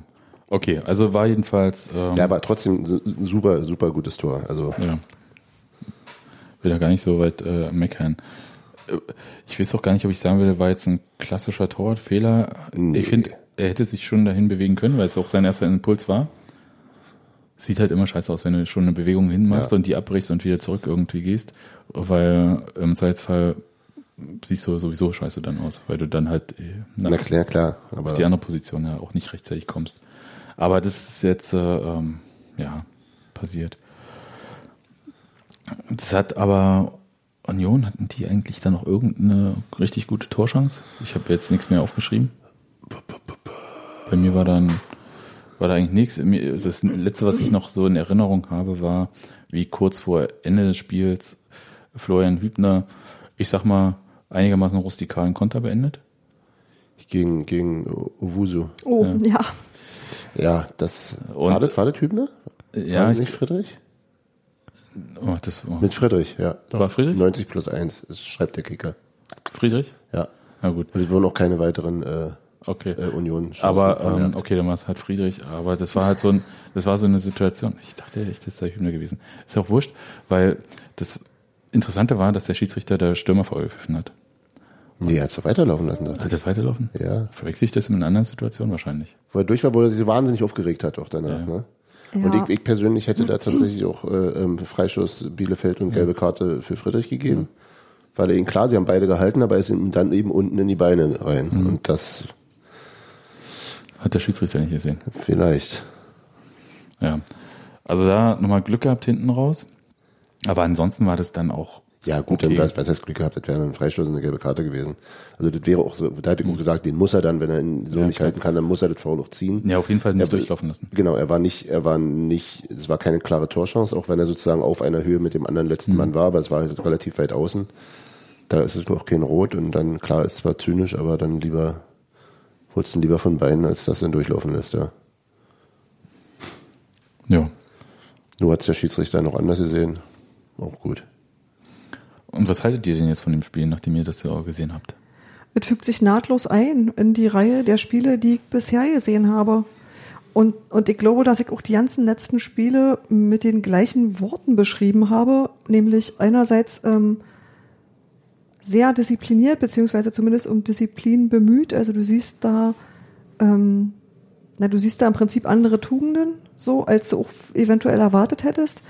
Okay, also war jedenfalls. Ähm, Ja, aber trotzdem ein super, super gutes Tor. Also Ja. Will da gar nicht so weit äh, meckern. Ich weiß auch gar nicht, ob ich sagen würde, war jetzt ein klassischer Torwartfehler. Nee. Ich finde, er hätte sich schon dahin bewegen können, weil es auch sein erster Impuls war. Sieht halt immer scheiße aus, wenn du schon eine Bewegung hinmachst Ja. und die abbrichst und wieder zurück irgendwie gehst, weil im Zweifelsfall siehst du sowieso scheiße dann aus, weil du dann halt äh, nach na klar, klar. Aber die andere Position ja auch nicht rechtzeitig kommst. Aber das ist jetzt, äh, ähm, ja, passiert. Das hat aber Union, hatten die eigentlich dann noch irgendeine richtig gute Torchance? Ich habe jetzt nichts mehr aufgeschrieben. Bei mir war dann, war da eigentlich nichts. Das letzte, was ich noch so in Erinnerung habe, war, wie kurz vor Ende des Spiels Florian Hübner, ich sag mal, einigermaßen rustikalen Konter beendet. gegen, gegen Owusu. Oh, ja. Ja, das Und- war das, war das Hübner? Ja, War ich, nicht Friedrich? Oh, das war Mit Friedrich, ja. Doch. War Friedrich? 90 plus 1, das schreibt der Kicker. Friedrich? Ja. Na gut, Und es wurden auch keine weiteren äh, okay. äh, union Aber ähm, okay, dann war es halt Friedrich, aber das war halt so ein, das war so eine Situation. Ich dachte echt, das sei Hübner gewesen. Ist auch wurscht, weil das Interessante war, dass der Schiedsrichter der Stürmer vorgepfiffen hat. Nee, er hat es doch weiterlaufen lassen, Hat er weiterlaufen? Ja. Verwechsel ich das in einer anderen Situation wahrscheinlich? Wo er durch war, wo er sich wahnsinnig aufgeregt hat auch danach. Ja. Ne? Ja. Und ich, ich persönlich hätte da [CLEARS THROAT] tatsächlich auch äh, ähm, Freischuss Bielefeld und gelbe Karte für Friedrich gegeben. Weil er ihn, klar, sie haben beide gehalten, aber er ist ihm dann eben unten in die Beine rein. Und das Hat der Schiedsrichter nicht gesehen. vielleicht. Ja. Also da nochmal Glück gehabt hinten raus. Aber ansonsten war das dann auch. Ja, gut, Okay. dann was, was heißt Glück gehabt, das wäre ein Freistoß und eine gelbe Karte gewesen. Also das wäre auch so, da hätte ich auch gesagt, den muss er dann, wenn er ihn so Ja, nicht klar. halten kann, dann muss er das Foul auch ziehen. Ja, auf jeden Fall nicht Er durchlaufen lassen. Genau, er war nicht, er war nicht, es war keine klare Torchance, auch wenn er sozusagen auf einer Höhe mit dem anderen letzten Mhm. Mann war, aber es war halt relativ weit außen. Da ist es noch kein Rot und dann, klar, ist zwar zynisch, aber dann lieber, holst du ihn lieber von Beinen, als dass du ihn durchlaufen lässt, ja. Ja. Nur hat's der Schiedsrichter noch anders gesehen. Auch gut. Und was haltet ihr denn jetzt von dem Spiel, nachdem ihr das ja gesehen habt? Es fügt sich nahtlos ein in die Reihe der Spiele, die ich bisher gesehen habe. Und, und ich glaube, dass ich auch die ganzen letzten Spiele mit den gleichen Worten beschrieben habe, nämlich einerseits ähm, sehr diszipliniert, beziehungsweise zumindest um Disziplin bemüht. Also du siehst da, ähm, na, du siehst da im Prinzip andere Tugenden, so als du auch eventuell erwartet hättest.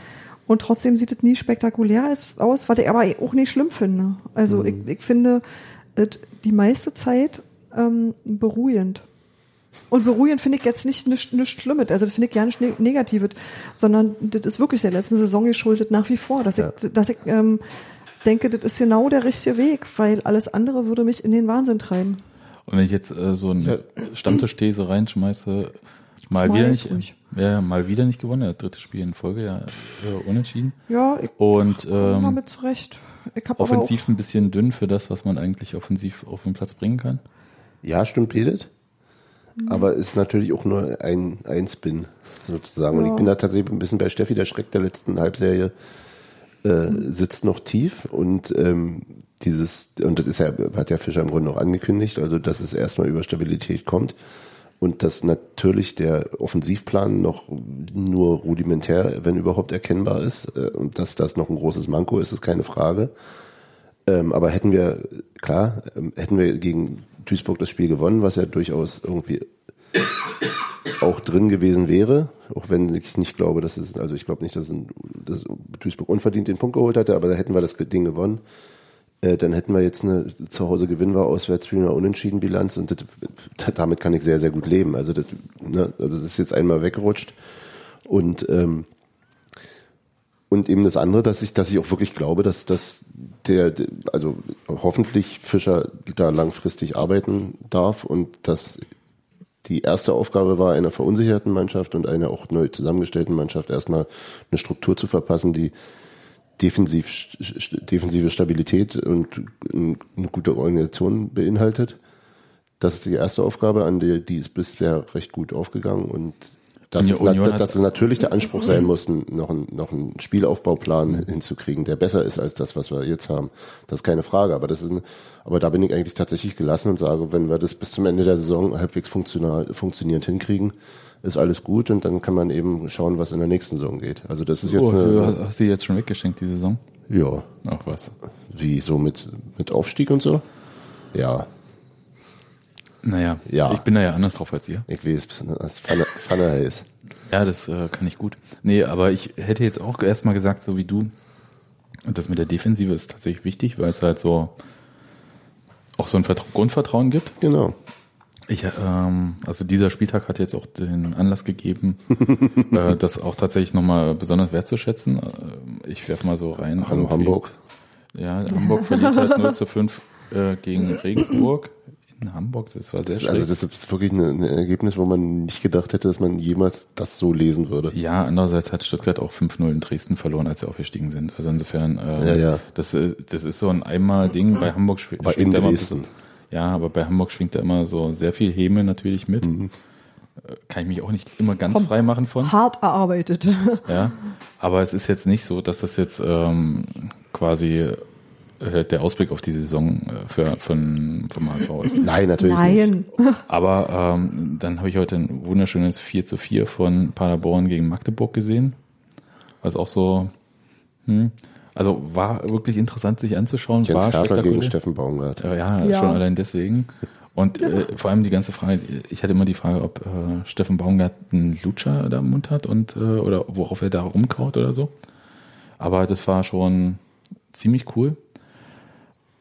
Und trotzdem sieht es nie spektakulär aus- was ich aber auch nicht schlimm finde. Also ich, ich finde es die meiste Zeit ähm, beruhigend. Und beruhigend finde ich jetzt nicht nichts nicht Schlimmes, also das finde ich gar nicht ne- Negatives, sondern das ist wirklich der letzten Saison geschuldet nach wie vor, dass Ja. ich, dass ich ähm, denke, das ist genau der richtige Weg, weil alles andere würde mich in den Wahnsinn treiben. Und wenn ich jetzt äh, so eine Stammtischthese reinschmeiße, mal Schmeiß wieder nicht, ruhig. Ja, mal wieder nicht gewonnen, das dritte Spiel in Folge, ja, äh, unentschieden. Ja, ich Und komme ähm, damit zurecht. Offensiv ein bisschen dünn für das, was man eigentlich offensiv auf den Platz bringen kann. Ja, stimmt, bietet. Aber ist natürlich auch nur ein, ein Spin, sozusagen. Und Ja. ich bin da tatsächlich ein bisschen bei Steffi, der Schreck der letzten Halbserie äh, sitzt noch tief und ähm, dieses, und das ist ja, hat ja Fischer im Grunde auch angekündigt, also dass es erstmal über Stabilität kommt und dass natürlich der Offensivplan noch nur rudimentär, wenn überhaupt erkennbar ist äh, und dass das noch ein großes Manko ist, ist keine Frage. Ähm, aber hätten wir, klar, ähm, hätten wir gegen Duisburg das Spiel gewonnen, was ja durchaus irgendwie auch drin gewesen wäre, auch wenn ich nicht glaube, dass es, also ich glaube nicht, dass, ein, dass Duisburg unverdient den Punkt geholt hatte, aber da hätten wir das Ding gewonnen. Äh, dann hätten wir jetzt eine zu Hause Gewinn war, auswärts eine unentschieden Bilanz und das, damit kann ich sehr, sehr gut leben. Also das, ne, also das ist jetzt einmal weggerutscht und ähm, und eben das andere, dass ich, dass ich auch wirklich glaube, dass, dass der- also hoffentlich Fischer da langfristig arbeiten darf und dass die erste Aufgabe war, einer verunsicherten Mannschaft und einer auch neu zusammengestellten Mannschaft erstmal eine Struktur zu verpassen, die defensiv, defensive Stabilität und eine gute Organisation beinhaltet. Das ist die erste Aufgabe, an der die ist bisher recht gut aufgegangen und das Union- ist, nat- Union hat- dass es natürlich der Anspruch sein muss, noch, ein, noch einen Spielaufbauplan hinzukriegen, der besser ist als das, was wir jetzt haben. Das ist keine Frage, aber das ist, ein, aber da bin ich eigentlich tatsächlich gelassen und sage, wenn wir das bis zum Ende der Saison halbwegs funktional, funktionierend hinkriegen, ist alles gut und dann kann man eben schauen, was in der nächsten Saison geht. Also das ist jetzt oh, du eine, hast sie jetzt schon weggeschenkt, die Saison? ja, Ach was. wie so mit, mit Aufstieg und so. Ja, Naja, Ja. ich bin da ja anders drauf als ihr. ich weiß, als Pfanne, Pfanne heiß. Ja, das äh, kann ich gut. Nee, aber ich hätte jetzt auch erstmal gesagt, so wie du, und das mit der Defensive ist tatsächlich wichtig, weil es halt so auch so ein Vertra Grundvertrauen gibt. Genau. Ich, ähm, also dieser Spieltag hat jetzt auch den Anlass gegeben, [LAUGHS] äh, das auch tatsächlich nochmal besonders wertzuschätzen. Äh, ich werfe mal so rein. Hallo irgendwie. Hamburg. Ja, Hamburg verliert halt [LAUGHS] 0 zu 5 äh, gegen Regensburg. In Hamburg, das war sehr Das, schlecht. also das ist wirklich ein, ein Ergebnis, wo man nicht gedacht hätte, dass man jemals das so lesen würde. Ja, andererseits hat Stuttgart auch 5-0 in Dresden verloren, als sie aufgestiegen sind. Also insofern, äh, Ja, ja. Das, äh, das ist so ein einmal Ding. Bei Hamburg schw Aber in Dresden. bisschen, Ja, aber bei Hamburg schwingt da immer so sehr viel Häme natürlich mit. Mhm. Äh, Kann ich mich auch nicht immer ganz frei machen von. Hart erarbeitet. [LAUGHS] Ja, aber es ist jetzt nicht so, dass das jetzt ähm, quasi äh, der Ausblick auf die Saison äh, für, von, vom HSV ist. [CLEARS THROAT] Nein, natürlich nicht. Nein. [LAUGHS] Aber ähm, dann habe ich heute ein wunderschönes 4 zu 4 von Paderborn gegen Magdeburg gesehen. Was auch so, hm, also war wirklich interessant sich anzuschauen. Jens war Hertel gegen spektakulär. Steffen Baumgart. Äh, Ja, Ja. schon allein deswegen. Und äh, vor allem die ganze Frage, ich hatte immer die Frage, ob äh, Steffen Baumgart einen Lutscher da im Mund hat und äh, oder worauf er da rumkaut oder so. Aber das war schon ziemlich cool.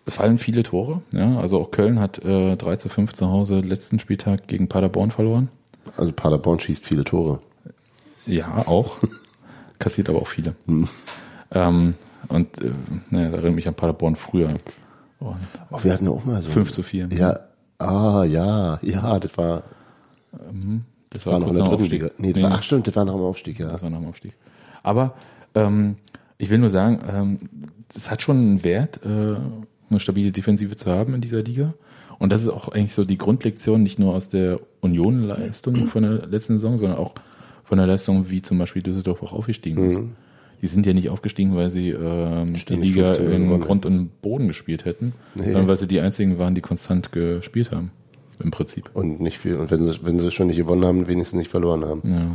Es fallen viele Tore, ja. Also auch Köln hat äh, 3 zu 5 zu Hause letzten Spieltag gegen Paderborn verloren. Also Paderborn schießt viele Tore. Ja, auch. [LAUGHS] Kassiert aber auch viele. Ähm, und äh, naja, da erinnere mich an Paderborn früher. Und Oh, wir hatten ja auch mal so. 5 zu 4. Ja, ah, ja, ja, das war, das war noch in der dritten Aufstieg. Liga. Nee, das war, ach stimmt, das war noch im Aufstieg, ja. Das war nach dem Aufstieg. Aber ähm, ich will nur sagen, ähm, es hat schon einen Wert, äh, eine stabile Defensive zu haben in dieser Liga. Und das ist auch eigentlich so die Grundlektion, nicht nur aus der Union-Leistung von der letzten Saison, sondern auch von der Leistung, wie zum Beispiel Düsseldorf auch aufgestiegen ist. Die sind ja nicht aufgestiegen, weil sie ähm, die Liga 15 in. Grund und Boden gespielt hätten, Nee. sondern weil sie die einzigen waren, die konstant gespielt haben. Im Prinzip. Und nicht viel. Und wenn sie, wenn sie schon nicht gewonnen haben, wenigstens nicht verloren haben. Ja.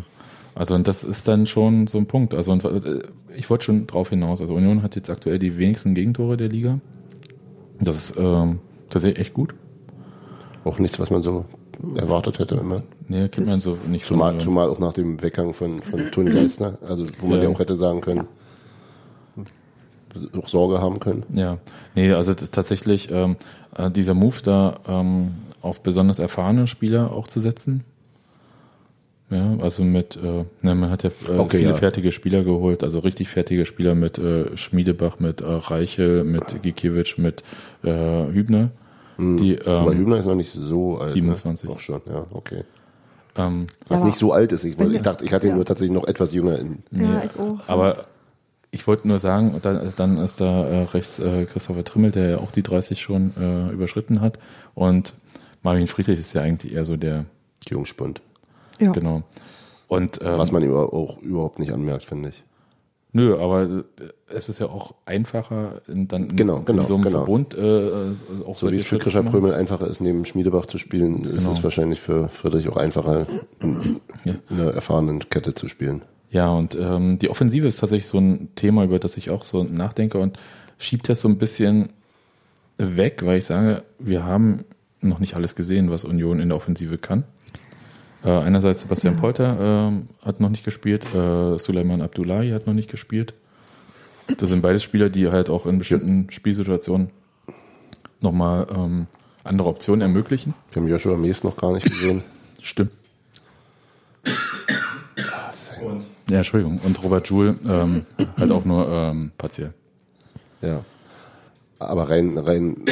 Also und das ist dann schon so ein Punkt. Also und, äh, ich wollte schon drauf hinaus. Also Union hat jetzt aktuell die wenigsten Gegentore der Liga. Das ist ähm, tatsächlich echt gut. Auch nichts, was man so erwartet hätte immer. Nee, kennt man so nicht Zumal, zumal auch nach dem Weggang von, von Toni Geisner, also wo man Ja. ja auch hätte sagen können, auch Sorge haben können. Ja, nee, also tatsächlich ähm, äh, dieser Move da ähm, auf besonders erfahrene Spieler auch zu setzen. Ja, also mit, äh, ne, man hat ja äh, Okay, viele ja. fertige Spieler geholt, also richtig fertige Spieler mit äh, Schmiedebach, mit äh, Reichel, mit Gikiewicz, mit äh, Hübner. Die, Aber ähm, Hübner ist noch nicht so alt. 27. Ne? Auch schon, ja, okay. ähm, Was aber- nicht so alt ist. Ich, Wenn- ich dachte, ich hatte ihn ja. nur tatsächlich noch etwas jünger in. Ja, ich auch. Aber ich wollte nur sagen, dann, dann ist da äh, rechts äh, Christopher Trimmel, der ja auch die 30 schon äh, überschritten hat. Und Marvin Friedrich ist ja eigentlich eher so der, Jungspund. Ja. genau. Und ähm, Was man ihm aber auch überhaupt nicht anmerkt, finde ich. Nö, aber äh, es ist ja auch einfacher, in, dann in, Genau, so- genau, in so einem genau. Verbund äh, auch So wie es für Krischer. Prömel einfacher ist, neben Schmiedebach zu spielen, ist Genau. es wahrscheinlich für Friedrich auch einfacher, in, Ja. in einer erfahrenen Kette zu spielen. Ja, und ähm, die Offensive ist tatsächlich so ein Thema, über das ich auch so nachdenke und schiebt das so ein bisschen weg, weil ich sage, wir haben noch nicht alles gesehen, was Union in der Offensive kann. Äh, einerseits Sebastian Polter ähm, hat noch nicht gespielt, äh, Suleiman Abdullahi hat noch nicht gespielt. Das sind beides Spieler, die halt auch in bestimmten Spielsituationen nochmal ähm, andere Optionen ermöglichen. Wir haben Joshua Mees noch gar nicht gesehen. [LAUGHS] Stimmt. Ja, Entschuldigung. Und Robert Joule ähm, halt auch nur ähm, partiell. Ja. Aber rein, rein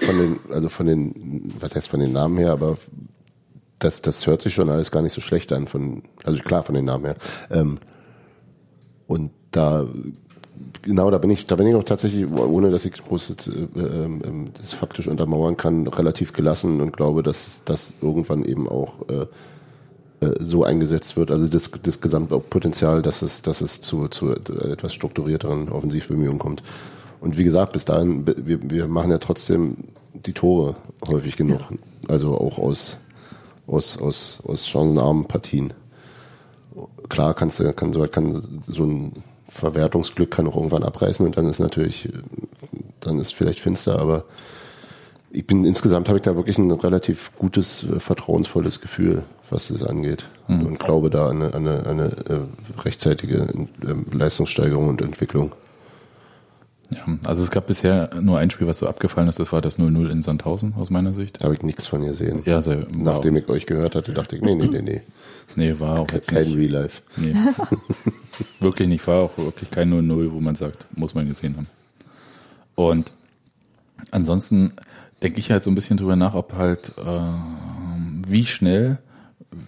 von den, also von den, was heißt von den Namen her, aber das, das hört sich schon alles gar nicht so schlecht an, von, also klar von den Namen her. Ähm, und da, genau, da bin ich, da bin ich auch tatsächlich, ohne dass ich groß äh, ähm, das faktisch untermauern kann, relativ gelassen und glaube, dass das irgendwann eben auch äh, äh, so eingesetzt wird, also das, das Gesamtpotenzial, dass es, dass es zu, zu etwas strukturierteren Offensivbemühungen kommt. Und wie gesagt, bis dahin, wir, wir machen ja trotzdem die Tore häufig genug. Also auch aus, aus, aus, aus chancenarmen Partien. Klar kannst du, kann so, kann so ein Verwertungsglück kann auch irgendwann abreißen und dann ist natürlich, dann ist vielleicht finster, aber ich bin insgesamt habe ich da wirklich ein relativ gutes, vertrauensvolles Gefühl, was das angeht. Und glaube da an eine, an eine, eine äh, rechtzeitige äh, Leistungssteigerung und Entwicklung. Ja, also es gab bisher nur ein Spiel, was so abgefallen ist, das war das 0-0 in Sandhausen aus meiner Sicht. Da habe ich nichts von gesehen. Ja, sehr, Nachdem war, ich euch gehört hatte, dachte ich, nee, nee, nee, nee. nee, war auch jetzt Kein nicht. Real Life. Nee. [LAUGHS] wirklich nicht, war auch wirklich kein 0-0, wo man sagt, muss man gesehen haben. Und ansonsten denke ich halt so ein bisschen drüber nach, ob halt, ähm, wie schnell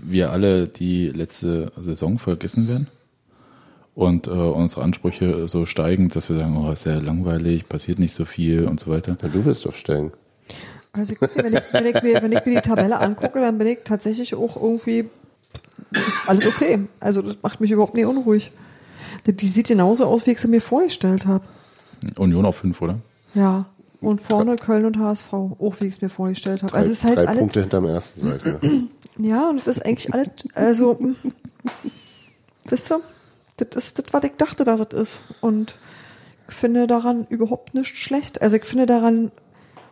wir alle die letzte Saison vergessen werden und äh, unsere Ansprüche so steigen, dass wir sagen, oh, ist ja langweilig, passiert nicht so viel und so weiter. Ja, du willst doch stellen. Also ich wenn ich, wenn, ich mir, wenn ich mir die Tabelle angucke, dann bin ich tatsächlich auch irgendwie das ist alles okay. Also das macht mich überhaupt nicht unruhig. Die, die sieht genauso aus, wie ich sie mir vorgestellt habe. Union auf fünf, oder? Ja. Und vorne Köln und HSV, auch wie ich es mir vorgestellt habe. Drei, Also es ist halt drei alles. Punkte hinterm ersten Seite. [CLEARS THROAT] Ja, und das ist eigentlich alles, also, mm, wisst ihr, das ist das, was ich dachte, dass es ist. Und ich finde daran überhaupt nichts schlecht. Also ich finde daran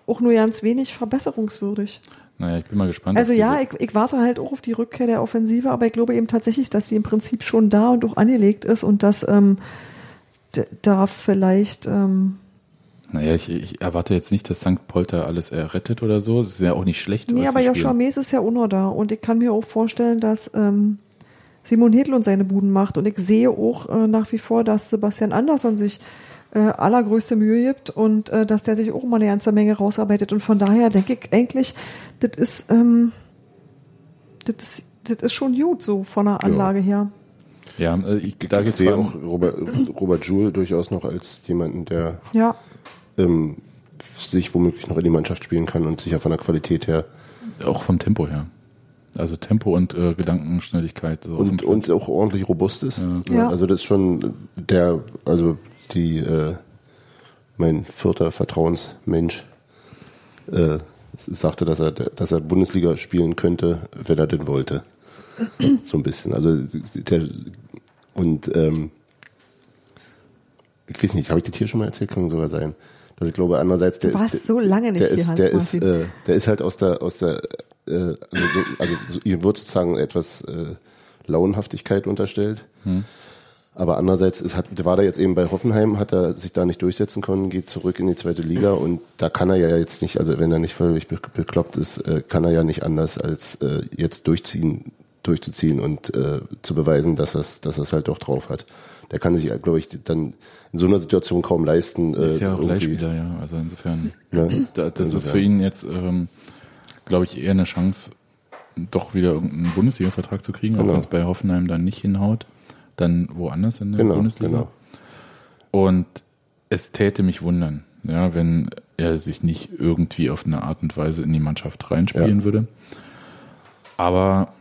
auch nur ganz wenig verbesserungswürdig. Naja, ich bin mal gespannt. Also ja, ich, ich warte halt auch auf die Rückkehr der Offensive, aber ich glaube eben tatsächlich, dass die im Prinzip schon da und auch angelegt ist und dass ähm, da vielleicht ähm, Naja, ich, ich erwarte jetzt nicht, dass St. Polter alles errettet oder so. Das ist ja auch nicht schlecht. Nee, aber sie Joshua. Mees ist ja auch noch da. Und ich kann mir auch vorstellen, dass ähm, Simon Hedlund seine Buden macht. Und ich sehe auch äh, nach wie vor, dass Sebastian Andersson sich äh, allergrößte Mühe gibt und äh, dass der sich auch mal eine ganze Menge rausarbeitet. Und von daher denke ich eigentlich, das ist, ähm, das ist, das ist schon gut so von der Anlage her. Ja, äh, ich, da Ich geht's sehe auch Robert, Robert Joule durchaus noch als jemanden, der Ja, ähm, sich womöglich noch in die Mannschaft spielen kann und sicher von der Qualität her auch vom Tempo her. Also Tempo und äh, Gedankenschnelligkeit. So und, und auch ordentlich robust ist. Ja. Also das ist schon der, also die, äh, mein vierter Vertrauensmensch äh, sagte, dass er, dass er Bundesliga spielen könnte, wenn er denn wollte. so ein bisschen. Also der, und ähm, ich weiß nicht, habe ich das hier schon mal erzählt, kann sogar sein. Dass ich glaube, andererseits der Du warst ist, so lange nicht der hier, ist, der ist, äh, der ist halt aus der, aus der, äh, also, so, also so, ihm wird sozusagen etwas äh, Launenhaftigkeit unterstellt. Aber andererseits ist, hat, war der jetzt eben bei Hoffenheim, hat er sich da nicht durchsetzen können, geht zurück in die zweite Liga [CLEARS THROAT] und da kann er ja jetzt nicht, also wenn er nicht völlig be- bekloppt ist, äh, kann er ja nicht anders als äh, jetzt durchziehen, durchzuziehen und äh, zu beweisen, dass er es dass er's halt doch drauf hat. Der kann sich, glaube ich, dann in so einer Situation kaum leisten. Äh, ist ja auch Leihspieler, ja. Also insofern, Ja. da, das ist Insofern. für ihn jetzt, ähm, glaube ich, eher eine Chance, doch wieder irgendeinen Bundesliga-Vertrag zu kriegen, auch Genau. wenn es bei Hoffenheim dann nicht hinhaut, dann woanders in der Genau, Bundesliga. genau. Und es täte mich wundern, ja, wenn er sich nicht irgendwie auf eine Art und Weise in die Mannschaft reinspielen Ja. würde. Aber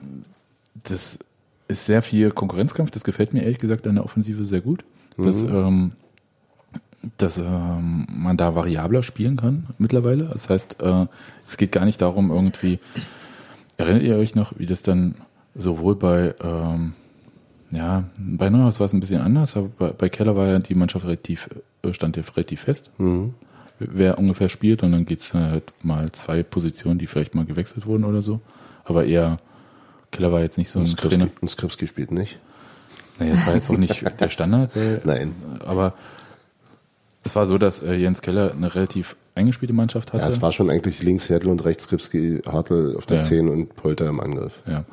das ist sehr viel Konkurrenzkampf. Das gefällt mir ehrlich gesagt an der Offensive sehr gut. Dass, Mhm. ähm, dass ähm, man da variabler spielen kann mittlerweile. Das heißt, äh, es geht gar nicht darum, irgendwie, erinnert ihr euch noch, wie das dann sowohl bei, ähm, ja, bei Neuhaus war es ein bisschen anders, aber bei, bei Keller war ja die Mannschaft relativ, äh, stand ja relativ fest, Mhm. wer ungefähr spielt und dann geht's halt mal zwei Positionen, die vielleicht mal gewechselt wurden oder so. Aber eher, Keller war jetzt nicht so ein Und Trainer. Skripski, und Skripski spielt nicht. Naja, das war jetzt auch nicht [LAUGHS] der Standard. Weil, Nein. Aber es war so, dass äh, Jens Keller eine relativ eingespielte Mannschaft hatte. Ja, es war schon eigentlich links Hertel und rechts Skripski, Hartl auf der Ja. 10 und Polter im Angriff. Ja.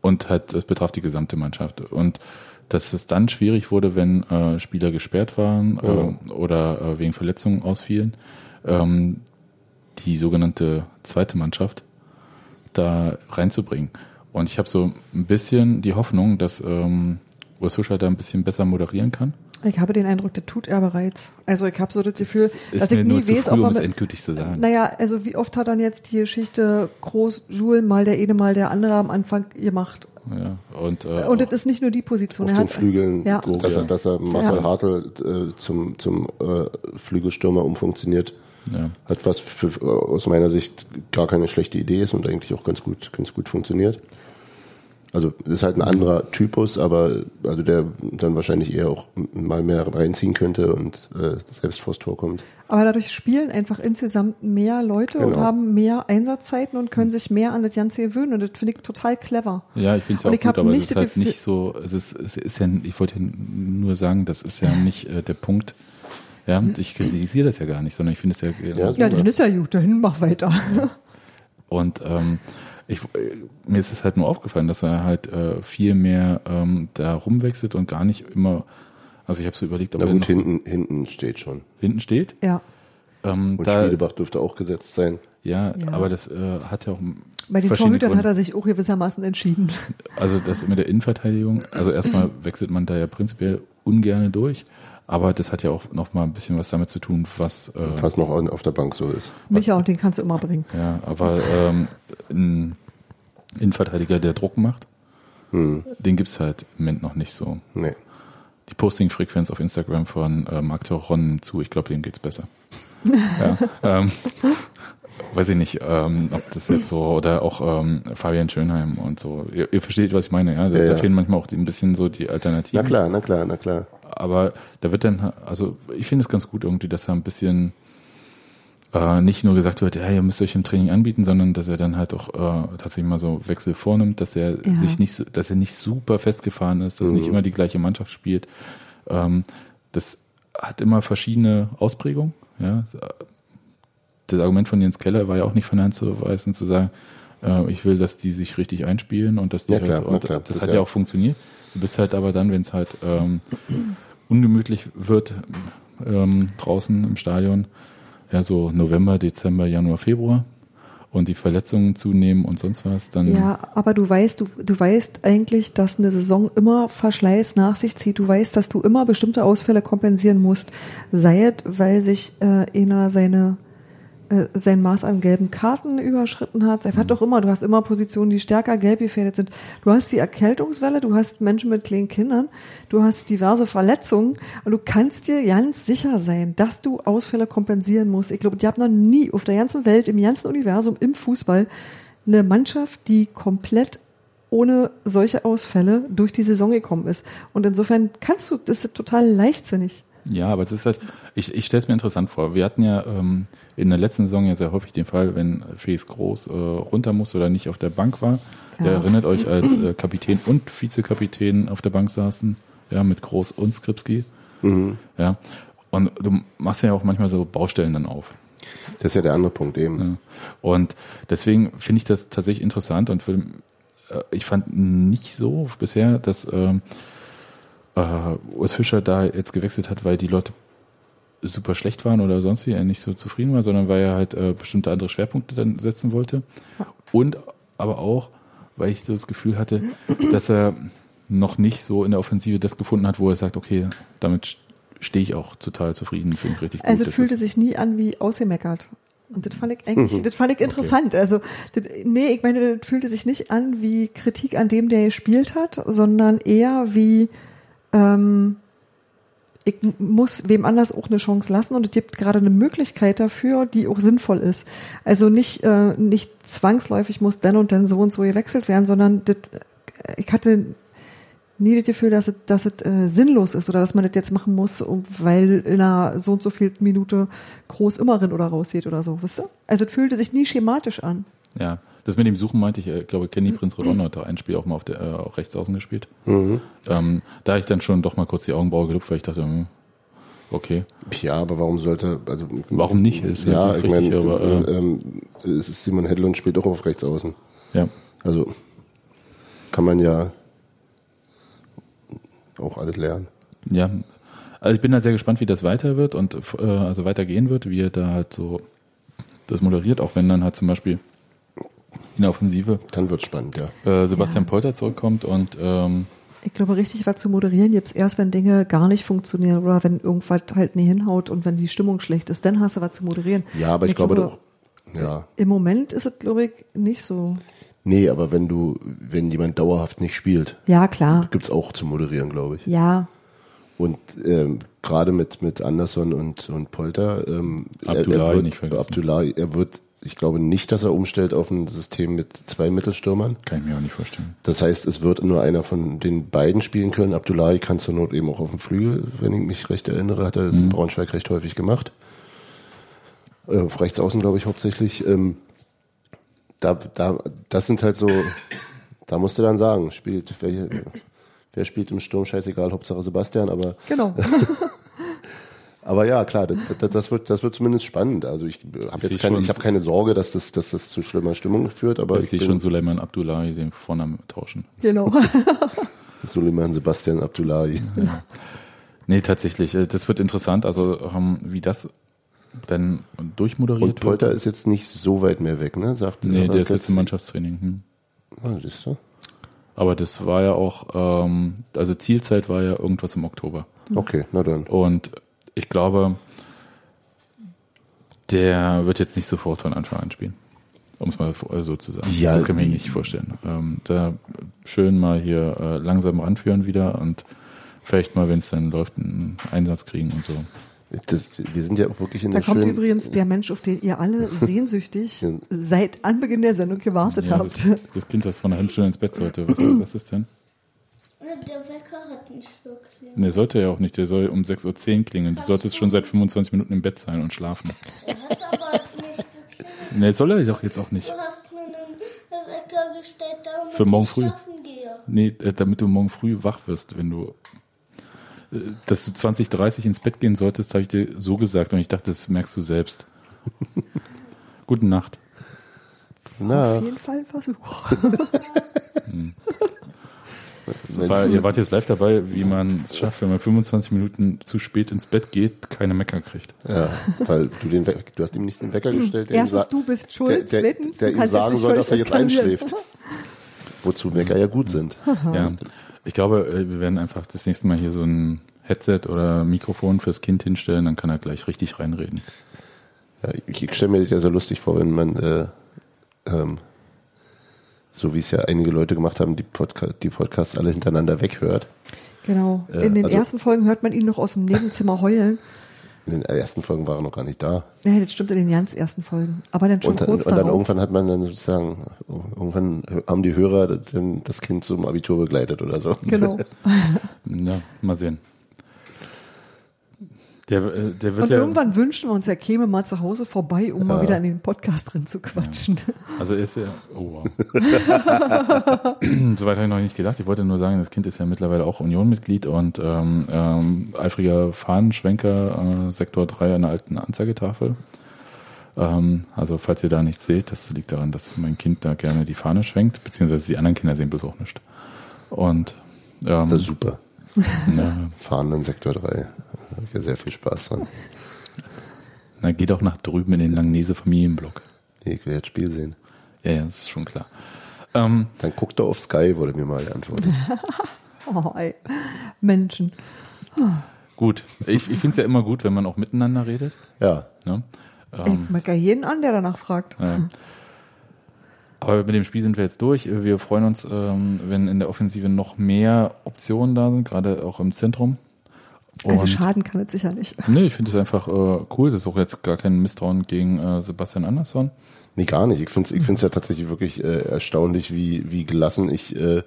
Und halt, das betraf die gesamte Mannschaft. Und dass es dann schwierig wurde, wenn äh, Spieler gesperrt waren äh, oder äh, wegen Verletzungen ausfielen, ähm, die sogenannte zweite Mannschaft da reinzubringen. Und ich habe so ein bisschen die Hoffnung, dass ähm, Urs Fischer da ein bisschen besser moderieren kann. Ich habe den Eindruck, das tut er bereits. Also ich habe so das Gefühl, Ist dass ich nie weiß, früh, ob um er es mit, endgültig zu sagen. Naja, also wie oft hat dann jetzt die Geschichte Groß, Jules, mal der eine, mal der andere am Anfang gemacht. Ja, und, äh, Und das ist nicht nur die Position. Auf Er den hat, Flügeln, Ja. dass, er, dass er Marcel Ja. Hartl äh, zum, zum äh, Flügelstürmer umfunktioniert, ja. hat was für, äh, aus meiner Sicht gar keine schlechte Idee ist und eigentlich auch ganz gut, ganz gut funktioniert. Also ist halt ein anderer Typus, aber also der dann wahrscheinlich eher auch mal mehr reinziehen könnte und äh, selbst vors Tor kommt. aber dadurch spielen einfach insgesamt mehr Leute und Genau. haben mehr Einsatzzeiten und können sich mehr an das Ganze gewöhnen. Und das finde ich total clever. Ja, ich finde es ja Und auch gut, aber es nicht ist das halt nicht so, es ist, es ist ja, ich wollte ja nur sagen, das ist ja nicht äh, der Punkt. Ja, ich kritisiere das ja gar nicht, sondern ich finde es ja, Ja, Ja, dann ist ja gut, dahin mach weiter. und ähm, ich, mir ist es halt nur aufgefallen, dass er halt äh, viel mehr ähm, da rumwechselt und gar nicht immer, also ich habe so überlegt, ob Na er gut, noch so hinten, hinten steht schon. hinten steht. Ja. Ähm, Und da, Spielebach dürfte auch gesetzt sein. ja, Ja. aber das äh, hat ja auch Bei den Torhütern Gründe. hat er sich auch gewissermaßen entschieden. [LAUGHS] Also das mit der Innenverteidigung, also erstmal [LAUGHS] wechselt man da ja prinzipiell ungerne durch, aber das hat ja auch noch mal ein bisschen was damit zu tun, was äh, Was noch auf der Bank so ist. Micha, und den kannst du immer bringen. ja, aber ähm, Innenverteidiger, der Druck macht, Den gibt's halt im Moment noch nicht so. Nee. Die Posting-Frequenz auf Instagram von äh, Marc nimmt zu. Ich glaube, dem geht's besser. [LAUGHS] ja, ähm, weiß ich nicht, ähm, ob das jetzt so, oder auch ähm, Fabian Schönheim und so. Ihr, ihr versteht, was ich meine, ja? Da, Ja, da ja. fehlen manchmal auch die- ein bisschen so die Alternativen. Na klar, na klar, na klar. aber da wird dann, also ich finde es ganz gut irgendwie, dass er ein bisschen äh, nicht nur gesagt wird, ja, ihr müsst euch im Training anbieten, sondern dass er dann halt auch äh, tatsächlich mal so Wechsel vornimmt, dass er Ja. sich nicht, so, dass er nicht super festgefahren ist, dass nicht immer die gleiche Mannschaft spielt. Ähm, das hat immer verschiedene Ausprägungen. Ja. Das Argument von Jens Keller war ja auch nicht von der Hand zu weisen, zu sagen, äh, ich will, dass die sich richtig einspielen und dass die Ja, klar, halt, na und klar, das, das hat ja- ja auch funktioniert. Du bist halt aber dann, wenn es halt ähm, ungemütlich wird ähm, draußen im Stadion, ja so November, Dezember, Januar, Februar und die Verletzungen zunehmen und sonst was, dann Ja, aber du weißt, du, du weißt eigentlich, dass eine Saison immer Verschleiß nach sich zieht. Du weißt, dass du immer bestimmte Ausfälle kompensieren musst. Sei es, weil sich äh, einer seine sein Maß an gelben Karten überschritten hat. Sei was doch immer. Du hast immer Positionen, die stärker gelb gefährdet sind. Du hast die Erkältungswelle, du hast Menschen mit kleinen Kindern, du hast diverse Verletzungen und du kannst dir ganz sicher sein, dass du Ausfälle kompensieren musst. Ich glaube, die haben noch nie auf der ganzen Welt, im ganzen Universum, im Fußball eine Mannschaft, die komplett ohne solche Ausfälle durch die Saison gekommen ist. Und insofern kannst du, das ist total leichtsinnig. Ja, aber es ist halt, ich, ich stelle es mir interessant vor. Wir hatten ja ähm, in der letzten Saison ja sehr häufig den Fall, wenn Felix Groß äh, runter muss oder nicht auf der Bank war. Der Ja. erinnert euch, als äh, Kapitän und Vizekapitän auf der Bank saßen, ja, mit Groß und Skripski. Ja. Und du machst ja auch manchmal so Baustellen dann auf. Das ist ja der andere Punkt eben. Ja. Und deswegen finde ich das tatsächlich interessant und für, äh, ich fand nicht so bisher, dass ähm, äh, Urs Fischer da jetzt gewechselt hat, weil die Leute super schlecht waren oder sonst wie er nicht so zufrieden war, sondern weil er halt äh, bestimmte andere Schwerpunkte dann setzen wollte. Und aber auch, weil ich so das Gefühl hatte, dass er noch nicht so in der Offensive das gefunden hat, wo er sagt, okay, damit st- stehe ich auch total zufrieden, finde ich richtig gut. Also fühlte sich nie an wie ausgemeckert. Und das fand ich eigentlich, das fand ich interessant. Also, das, nee, ich meine, das fühlte sich nicht an wie Kritik an dem, der gespielt hat, sondern eher wie, ähm, ich muss wem anders auch eine Chance lassen und es gibt gerade eine Möglichkeit dafür, die auch sinnvoll ist. Also nicht, äh, nicht zwangsläufig muss dann und dann so und so gewechselt werden, sondern das, äh, ich hatte nie das Gefühl, dass es, dass es äh, sinnlos ist oder dass man das jetzt machen muss, weil in einer so und so viel Minute groß immer rein oder rausgeht oder so, wisst ihr? Also es fühlte sich nie schematisch an. Ja, das mit dem Suchen meinte ich, äh, ich glaube, Kenny Prinz Redondo hat da ein Spiel auch mal auf der, äh, auch rechts außen gespielt. Ähm, da ich dann schon doch mal kurz die Augenbraue gelupft, weil ich dachte, hm, okay. Ja, aber warum sollte, also. Warum nicht? Ist ja, ich meine, aber, äh, ähm, es ist Simon Hedlund spielt auch auf rechts außen. Ja. Also kann man ja auch alles lernen. Ja. Also ich bin da sehr gespannt, wie das weiter wird und äh, also weitergehen wird, wie er da halt so das moderiert, auch wenn dann halt zum Beispiel in der Offensive Dann wird's spannend, ja. äh, Sebastian Ja. Polter zurückkommt und ähm, Ich glaube, richtig was zu moderieren gibt's erst, wenn Dinge gar nicht funktionieren oder wenn irgendwas halt nie hinhaut und wenn die Stimmung schlecht ist, dann hast du was zu moderieren. Ja, aber ich, glaube, doch. Ja. Im Moment ist es, glaube ich, nicht so. Nee, aber wenn du, wenn jemand dauerhaft nicht spielt, Ja, klar. gibt's auch zu moderieren, glaube ich. Ja, Und ähm, gerade mit, mit Anderson und, und Polter, ähm, Abdullahi wird, nicht vergessen. Abdullahi, er wird, ich glaube nicht, dass er umstellt auf ein System mit zwei Mittelstürmern. kann ich mir auch nicht vorstellen. Das heißt, es wird nur einer von den beiden spielen können. Abdullahi kann zur Not eben auch auf dem Flügel, wenn ich mich recht erinnere, hat er in Braunschweig recht häufig gemacht. Äh, auf rechts außen, glaube ich, hauptsächlich. Ähm, da, da, das sind halt so, da musst du dann sagen, spielt, wer, wer spielt im Sturm, scheißegal, Hauptsache Sebastian, aber genau. [LAUGHS] aber ja, klar, das, das, das wird, das wird zumindest spannend. Also ich habe sehe jetzt keine, ich habe keine Sorge, dass das, dass das zu schlimmer Stimmung führt, aber ich sehe bin- schon Suleiman Abdullahi den Vornamen tauschen. genau. [LAUGHS] Suleiman Sebastian Abdullahi. Nee, tatsächlich. äh, Das wird interessant, also ähm, wie das dann durchmoderiert Und Polter ist jetzt nicht so weit mehr weg, ne? Sagt Nee, der ist jetzt im Mannschaftstraining. Hm. Ah, siehst du? Aber das war ja auch, ähm, also Zielzeit war ja irgendwas im Oktober. Okay, na dann. Und ich glaube, der wird jetzt nicht sofort von Anfang an spielen. Um es mal so zu sagen. Ja, das kann ich mir nicht vorstellen. Ähm, da schön mal hier äh, langsam ranführen wieder und vielleicht mal, wenn es dann läuft, einen Einsatz kriegen und so. Das, wir sind ja auch wirklich in Da der kommt schönen. übrigens der Mensch, auf den ihr alle [LAUGHS] sehnsüchtig seit Anbeginn der Sendung gewartet Ja, habt. das, das Kind, das von einer halben Stunde ins Bett sollte. Was, [CLEARS THROAT] was ist denn? Der Wecker hat nicht geklingelt. Ne, sollte ja auch nicht. Der soll um 6.10 Uhr klingeln. Du solltest schon seit 25 Minuten im Bett sein und schlafen. Er [LAUGHS] hat aber nicht geklingelt. Ne, soll er doch jetzt auch nicht. Du hast mir einen Wecker gestellt, damit Für morgen ich früh. schlafen gehe. Nee, äh, damit du morgen früh wach wirst, wenn du. äh, Dass du 20, 30 ins Bett gehen solltest, habe ich dir so gesagt und ich dachte, das merkst du selbst. [LAUGHS] Gute Nacht. Na, Auf jeden Fall ein Versuch. Mensch, War, ihr wart jetzt live dabei, wie man es schafft, wenn man 25 Minuten zu spät ins Bett geht, keine Mecker kriegt. ja, weil du den We du hast ihm nicht den Wecker gestellt, der ihm Erstens, du bist schuld. der, der, Zweitens, der du ihm sagen soll, dass er jetzt einschläft. Wozu Wecker ja gut sind. Ja, ich glaube, äh, wir werden einfach das nächste Mal hier so ein Headset oder Mikrofon fürs Kind hinstellen, dann kann er gleich richtig reinreden. Ja, ich ich stelle mir das ja so lustig vor, wenn man, äh, ähm, so wie es ja einige Leute gemacht haben, die, Podca die Podcasts alle hintereinander weghört. Genau. Äh, In den also- ersten Folgen hört man ihn noch aus dem Nebenzimmer heulen. [LAUGHS] In den ersten Folgen war er noch gar nicht da. Ja, das stimmt in den ganz ersten Folgen. Aber dann schon Und, dann- kurz und dann darauf. irgendwann hat man dann sozusagen, irgendwann haben die Hörer dann das Kind zum Abitur begleitet oder so. Genau. [LAUGHS] Ja, mal sehen. Der, äh, der wird Und ja, irgendwann wünschen wir uns, er käme mal zu Hause vorbei, um mal Ja. wieder in den Podcast drin zu quatschen. also ist er, oh wow. [LAUGHS] [CLEARS THROAT] Soweit habe ich noch nicht gedacht. Ich wollte nur sagen, das Kind ist ja mittlerweile auch Union-Mitglied und ähm, ähm, eifriger Fahnenschwenker, äh, Sektor 3 an der alten Anzeigetafel. Ähm, also falls ihr da nichts seht, das liegt daran, dass mein Kind da gerne die Fahne schwenkt, beziehungsweise die anderen Kinder sehen bloß auch nicht. Und ähm, Das ist super. [LAUGHS] ja, Fahren in Sektor 3. Da habe ich ja sehr viel Spaß dran. na, geht auch nach drüben in den Langnese Familienblock. Nee, ich will jetzt Spiel sehen. Ja, ja, das ist schon klar. Ähm, Dann guck doch auf Sky, wurde mir mal geantwortet. [LAUGHS] Oh, ey. Menschen. gut, ich, ich finde es ja immer gut, wenn man auch miteinander redet. Ja, Ne? Ich mag ja jeden an, der danach fragt. Ja. Aber mit dem Spiel sind wir jetzt durch. Wir freuen uns, ähm, wenn in der Offensive noch mehr Optionen da sind, gerade auch im Zentrum. Also Und- schaden kann es sicher nicht. Nee, ich finde es einfach äh, cool. Das ist auch jetzt gar kein Misstrauen gegen äh, Sebastian Andersson. nee, gar nicht. Ich finde es ich find's ja tatsächlich wirklich äh, erstaunlich, wie, wie gelassen ich, äh,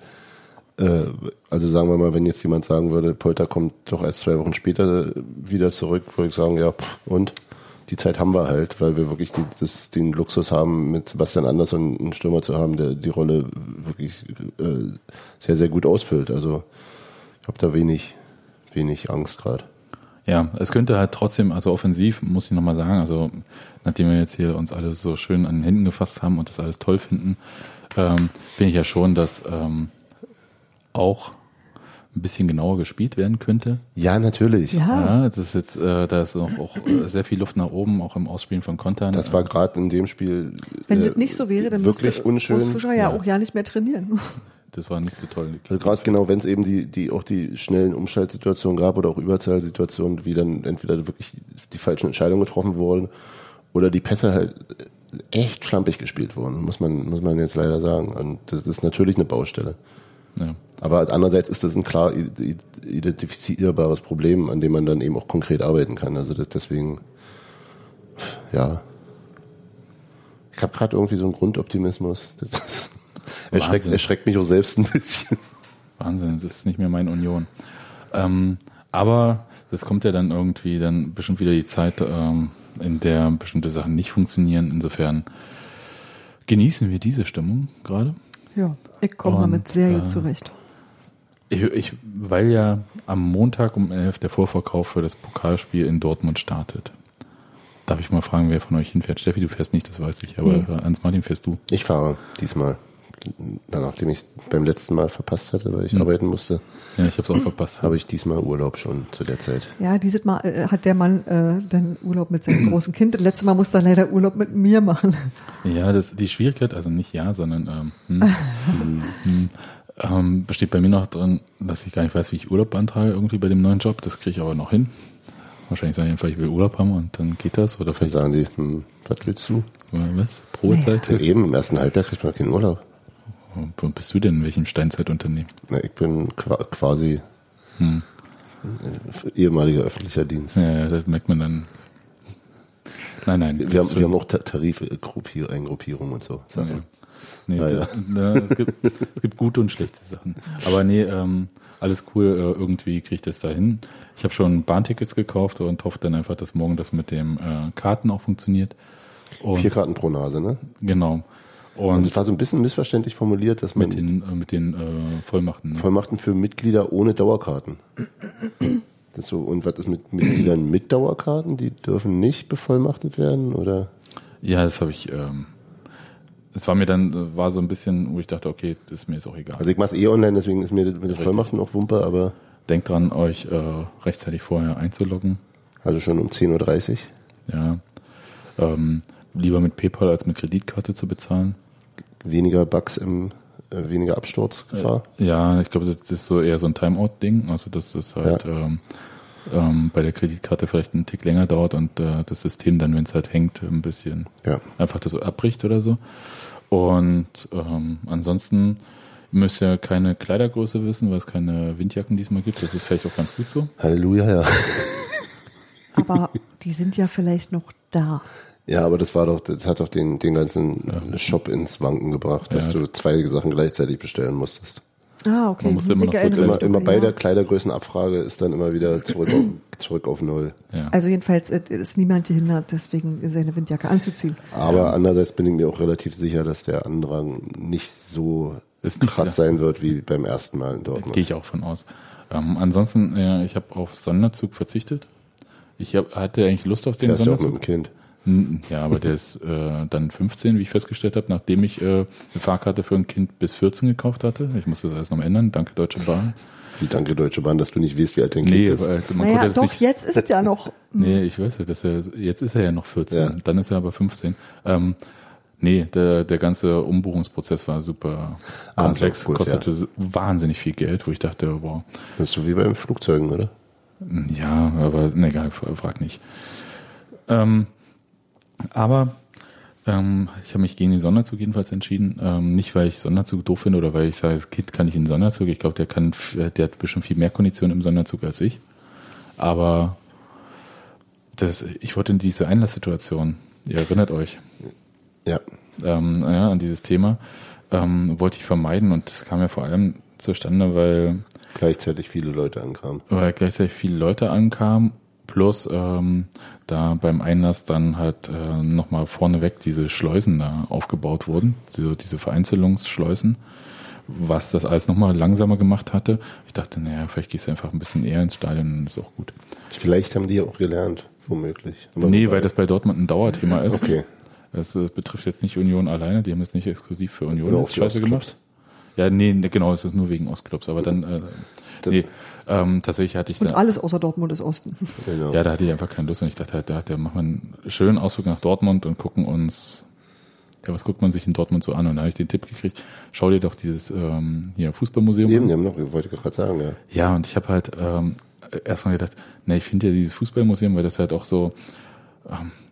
äh, also sagen wir mal, wenn jetzt jemand sagen würde, Polter kommt doch erst zwei Wochen später wieder zurück, würde ich sagen, ja, pff, und? Die Zeit haben wir halt, weil wir wirklich die, das, den Luxus haben, mit Sebastian Andersson einen Stürmer zu haben, der die Rolle wirklich äh, sehr, sehr gut ausfüllt. Also ich habe da wenig, wenig Angst gerade. Ja, es könnte halt trotzdem, also offensiv, muss ich nochmal sagen, also nachdem wir jetzt hier uns alle so schön an den Händen gefasst haben und das alles toll finden, ähm, finde ich ja schon, dass ähm, auch ein bisschen genauer gespielt werden könnte. Ja, natürlich. Ja. Ja, es ist jetzt, äh, da ist noch auch sehr viel Luft nach oben, auch im Ausspielen von Kontern. Das war gerade in dem Spiel Wenn äh, das nicht so wäre, dann wirklich müsste unschön. Fischer ja, auch ja nicht mehr trainieren. Das war nicht so toll. Also gerade genau, wenn es eben die, die auch die schnellen Umschaltsituationen gab oder auch Überzahlsituationen, wie dann entweder wirklich die falschen Entscheidungen getroffen wurden oder die Pässe halt echt schlampig gespielt wurden, muss man, muss man jetzt leider sagen. Und das ist natürlich eine Baustelle. Ja. Aber andererseits ist das ein klar identifizierbares Problem, an dem man dann eben auch konkret arbeiten kann. Also deswegen, ja. Ich habe gerade irgendwie so einen Grundoptimismus. Das erschreckt, erschreckt mich auch selbst ein bisschen. Wahnsinn, das ist nicht mehr meine Union. Ähm, aber das kommt ja dann irgendwie dann bestimmt wieder die Zeit, ähm, in der bestimmte Sachen nicht funktionieren. Insofern genießen wir diese Stimmung gerade. Ja, ich komme damit sehr gut äh, zurecht. Ich, ich, weil ja am Montag um 11 der Vorverkauf für das Pokalspiel in Dortmund startet. Darf ich mal fragen, wer von euch hinfährt? Steffi, du fährst nicht, das weiß ich, aber Nee. äh, Hans Martin fährst du. Ich fahre diesmal. Nachdem ich es beim letzten Mal verpasst hatte, weil ich Hm. arbeiten musste, Ja, ich habe es auch verpasst. habe ich diesmal Urlaub schon zu der Zeit. Ja, dieses Mal äh, hat der Mann äh, dann Urlaub mit seinem großen Kind. Das letzte Mal musste er leider Urlaub mit mir machen. Ja, das, die Schwierigkeit, also nicht ja, sondern ähm, hm, hm, hm, ähm, besteht bei mir noch drin, dass ich gar nicht weiß, wie ich Urlaub beantrage irgendwie bei dem neuen Job. Das kriege ich aber noch hin. Wahrscheinlich sagen die einfach, ich will Urlaub haben und dann geht das. Oder Dann vielleicht, sagen die, hm, was willst du? oder was? Probezeit? Ja, eben, im ersten Halbjahr kriegt man keinen Urlaub. Wo bist du denn in welchem Steinzeitunternehmen? Na, ich bin qua quasi Hm. äh, ehemaliger öffentlicher Dienst. Ja, das merkt man dann. Nein, nein. Wir, haben, wir haben auch Ta- Tarif-Eingruppierung und so. Sachen. Nee, Ja, da, da, es, gibt, es gibt gute und schlechte Sachen. Aber nee, ähm, alles cool, äh, irgendwie kriege ich das da hin. Ich habe schon Bahntickets gekauft und hoffe dann einfach, dass morgen das mit dem äh, Karten auch funktioniert. Und Vier Karten pro Nase, ne? genau. Und es war so ein bisschen missverständlich formuliert, dass man mit den, äh, mit den äh, Vollmachten. Vollmachten für Mitglieder ohne Dauerkarten. Das so, und was ist mit Mitgliedern mit Dauerkarten? Die dürfen nicht bevollmachtet werden, oder? Ja, das habe ich. Ähm, es war mir dann, äh, war so ein bisschen, wo ich dachte, okay, das ist mir jetzt auch egal. Also ich mache es eh online, deswegen ist mir mit den Vollmachten auch Wumpe, aber Denkt dran, euch äh, rechtzeitig vorher einzuloggen. also schon um 10.30 Uhr. Ja. Ähm, lieber mit PayPal als mit Kreditkarte zu bezahlen. Weniger Bugs im, äh, weniger Absturzgefahr. Ja, ich glaube, das ist so eher so ein Timeout-Ding. Also, dass es halt ähm, ähm, bei der Kreditkarte vielleicht einen Tick länger dauert und äh, das System dann, wenn es halt hängt, ein bisschen Ja. einfach das so abbricht oder so. Und ähm, ansonsten müsst ihr keine Kleidergröße wissen, weil es keine Windjacken diesmal gibt. Das ist vielleicht auch ganz gut so. Halleluja, ja. Aber die sind ja vielleicht noch da. Ja, aber das war doch, das hat doch den, den ganzen Shop ins Wanken gebracht, dass Ja. du zwei Sachen gleichzeitig bestellen musstest. Ah, okay. Man muss immer Immer, immer bei ja. der Kleidergrößenabfrage ist dann immer wieder zurück auf, [CLEARS THROAT] zurück auf Null. Ja. Also jedenfalls äh, ist niemand gehindert, deswegen seine Windjacke anzuziehen. Aber andererseits bin ich mir auch relativ sicher, dass der Andrang nicht so Ist nicht krass sein wird wie beim ersten Mal in Gehe Dortmund. ich auch von aus. Ähm, ansonsten, ja, ich habe auf Sonderzug verzichtet. Ich hab, hatte eigentlich Lust auf den Fährst du auch mit Sonderzug. dem Kind. N- Ja, aber der [LAUGHS] ist äh, dann 15, wie ich festgestellt habe, nachdem ich äh, eine Fahrkarte für ein Kind bis 14 gekauft hatte. Ich muss das alles noch ändern. Danke, Deutsche Bahn. Wie danke Deutsche Bahn, dass du nicht weißt, wie alt dein Nee, Kind ist. man Naja, doch, nicht. jetzt ist es ja noch. [LAUGHS] Nee, ich weiß ja, dass er, jetzt ist er ja noch 14. Ja. Dann ist er aber 15. Ähm, nee, der, der ganze Umbuchungsprozess war super Ah, komplex, so, gut, kostete wahnsinnig viel Geld, wo ich dachte, wow, Das ist so wie beim Flugzeugen, oder? Ja, aber ne, egal, frag nicht. Ähm, aber ähm, ich habe mich gegen den Sonderzug jedenfalls entschieden. Ähm, nicht, weil ich Sonderzug doof finde oder weil ich sage, das Kind kann nicht in den Sonderzug. Ich glaube, der kann, f- der hat bestimmt viel mehr Konditionen im Sonderzug als ich. Aber das, ich wollte in diese Einlasssituation, ihr erinnert euch, Ja. ähm, ja, an dieses Thema, ähm, wollte ich vermeiden und das kam ja vor allem zustande, weil Gleichzeitig viele Leute ankamen. weil gleichzeitig viele Leute ankamen, plus ähm, da beim Einlass dann halt äh, nochmal vorneweg diese Schleusen da aufgebaut wurden, diese, diese Vereinzelungsschleusen, was das alles nochmal langsamer gemacht hatte. Ich dachte, naja, vielleicht gehst du einfach ein bisschen eher ins Stadion und ist auch gut. Vielleicht haben die ja auch gelernt, womöglich. Aber nee, wobei- weil das bei Dortmund ein Dauerthema ist. Okay. Das, äh, betrifft jetzt nicht Union alleine, die haben es nicht exklusiv für Union scheiße gemacht. Ja, nee, nee, genau, es ist nur wegen Ostclubs, aber dann, äh, nee, ähm, tatsächlich hatte ich Und da, alles außer Dortmund ist Osten. Genau. Ja, da hatte ich einfach keine Lust und ich dachte halt, da, da machen wir einen schönen Ausflug nach Dortmund und gucken uns, ja, was guckt man sich in Dortmund so an? Und da habe ich den Tipp gekriegt, schau dir doch dieses ähm, hier Fußballmuseum Eben, an. die haben noch, wollte ich gerade sagen, ja. Ja, und ich habe halt ähm, erstmal gedacht, na, ich finde ja dieses Fußballmuseum, weil das halt auch so,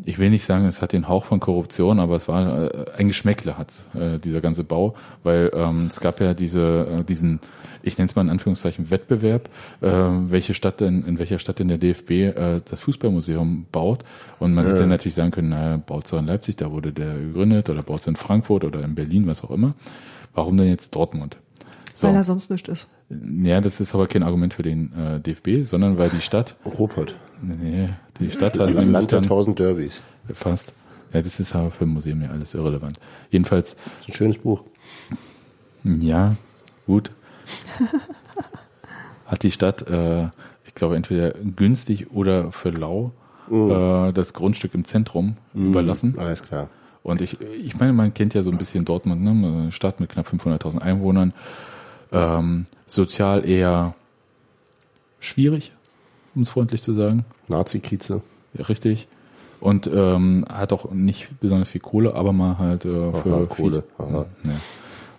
ich will nicht sagen, es hat den Hauch von Korruption, aber es war äh, ein Geschmäckle hat äh, dieser ganze Bau, weil ähm, es gab ja diese äh, diesen, ich nenne es mal in Anführungszeichen Wettbewerb, äh, welche Stadt denn in welcher Stadt denn der DFB äh, das Fußballmuseum baut und man hätte natürlich sagen können, na, baut es in Leipzig, da wurde der gegründet oder baut es in Frankfurt oder in Berlin, was auch immer. Warum denn jetzt Dortmund? So. Weil er sonst nicht ist. Ja, das ist aber kein Argument für den äh, DFB, sondern weil die Stadt, Ruppert. nee, die Stadt hat Land nämlich der tausend Derbys. fast, ja, das ist aber für ein Museum ja alles irrelevant. Jedenfalls, Das ist ein schönes Buch. ja, gut, [LAUGHS] hat die Stadt, äh, ich glaube, entweder günstig oder für lau äh, das Grundstück im Zentrum überlassen. Alles klar. Und ich, ich meine, man kennt ja so ein bisschen Dortmund, ne? eine Stadt mit knapp 500.000 Einwohnern, ähm, sozial eher schwierig, um es freundlich zu sagen. Nazi-Kieze. Ja, richtig. Und ähm, hat auch nicht besonders viel Kohle, aber mal halt äh, für Aha, Kohle. Viel, Aha. Ja,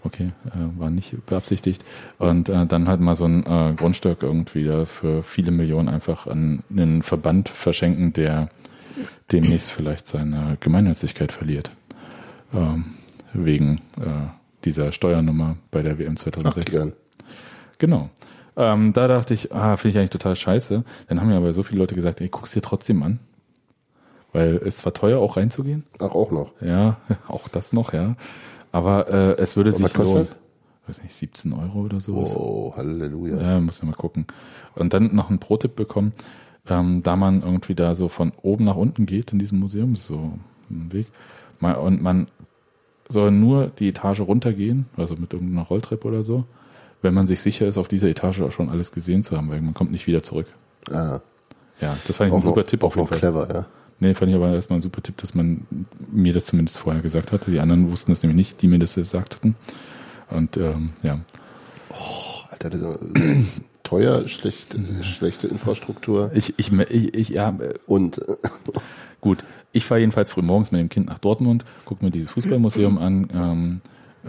okay, äh, war nicht beabsichtigt. Und äh, dann halt mal so ein äh, Grundstück irgendwie da für viele Millionen einfach an einen Verband verschenken, der demnächst vielleicht seine Gemeinnützigkeit verliert. Ähm, wegen äh, dieser Steuernummer bei der WM Ach, 2006. gern. Genau. Ähm, da dachte ich, ah, finde ich eigentlich total scheiße. Dann haben mir aber so viele Leute gesagt, ey, guck's dir trotzdem an. Weil es zwar teuer, auch reinzugehen. Ach, auch noch. Ja, [LAUGHS] auch das noch, ja. Aber äh, es würde Und sich lohnen. Weiß nicht, 17 Euro oder sowas. Oh, Halleluja. Ja, muss ja mal gucken. Und dann noch einen Pro-Tipp bekommen, ähm, da man irgendwie da so von oben nach unten geht in diesem Museum, so ein Weg, und man soll nur die Etage runtergehen, also mit irgendeiner Rolltreppe oder so, wenn man sich sicher ist, auf dieser Etage auch schon alles gesehen zu haben, weil man kommt nicht wieder zurück. Ah, Ja, das fand ich auch ein super noch, Tipp auch auf jeden noch Fall. clever, ja. Nee, fand ich aber erstmal ein super Tipp, dass man mir das zumindest vorher gesagt hatte. Die anderen wussten es nämlich nicht, die mir das gesagt hatten. Und ähm, ja, Alter, das ist, [CLEARS THROAT] teuer, schlecht, schlechte Infrastruktur ich, ich, ich, ich ja, äh, und äh, Gut, ich fahre jedenfalls früh morgens mit dem Kind nach Dortmund, gucke mir dieses Fußballmuseum an, ähm,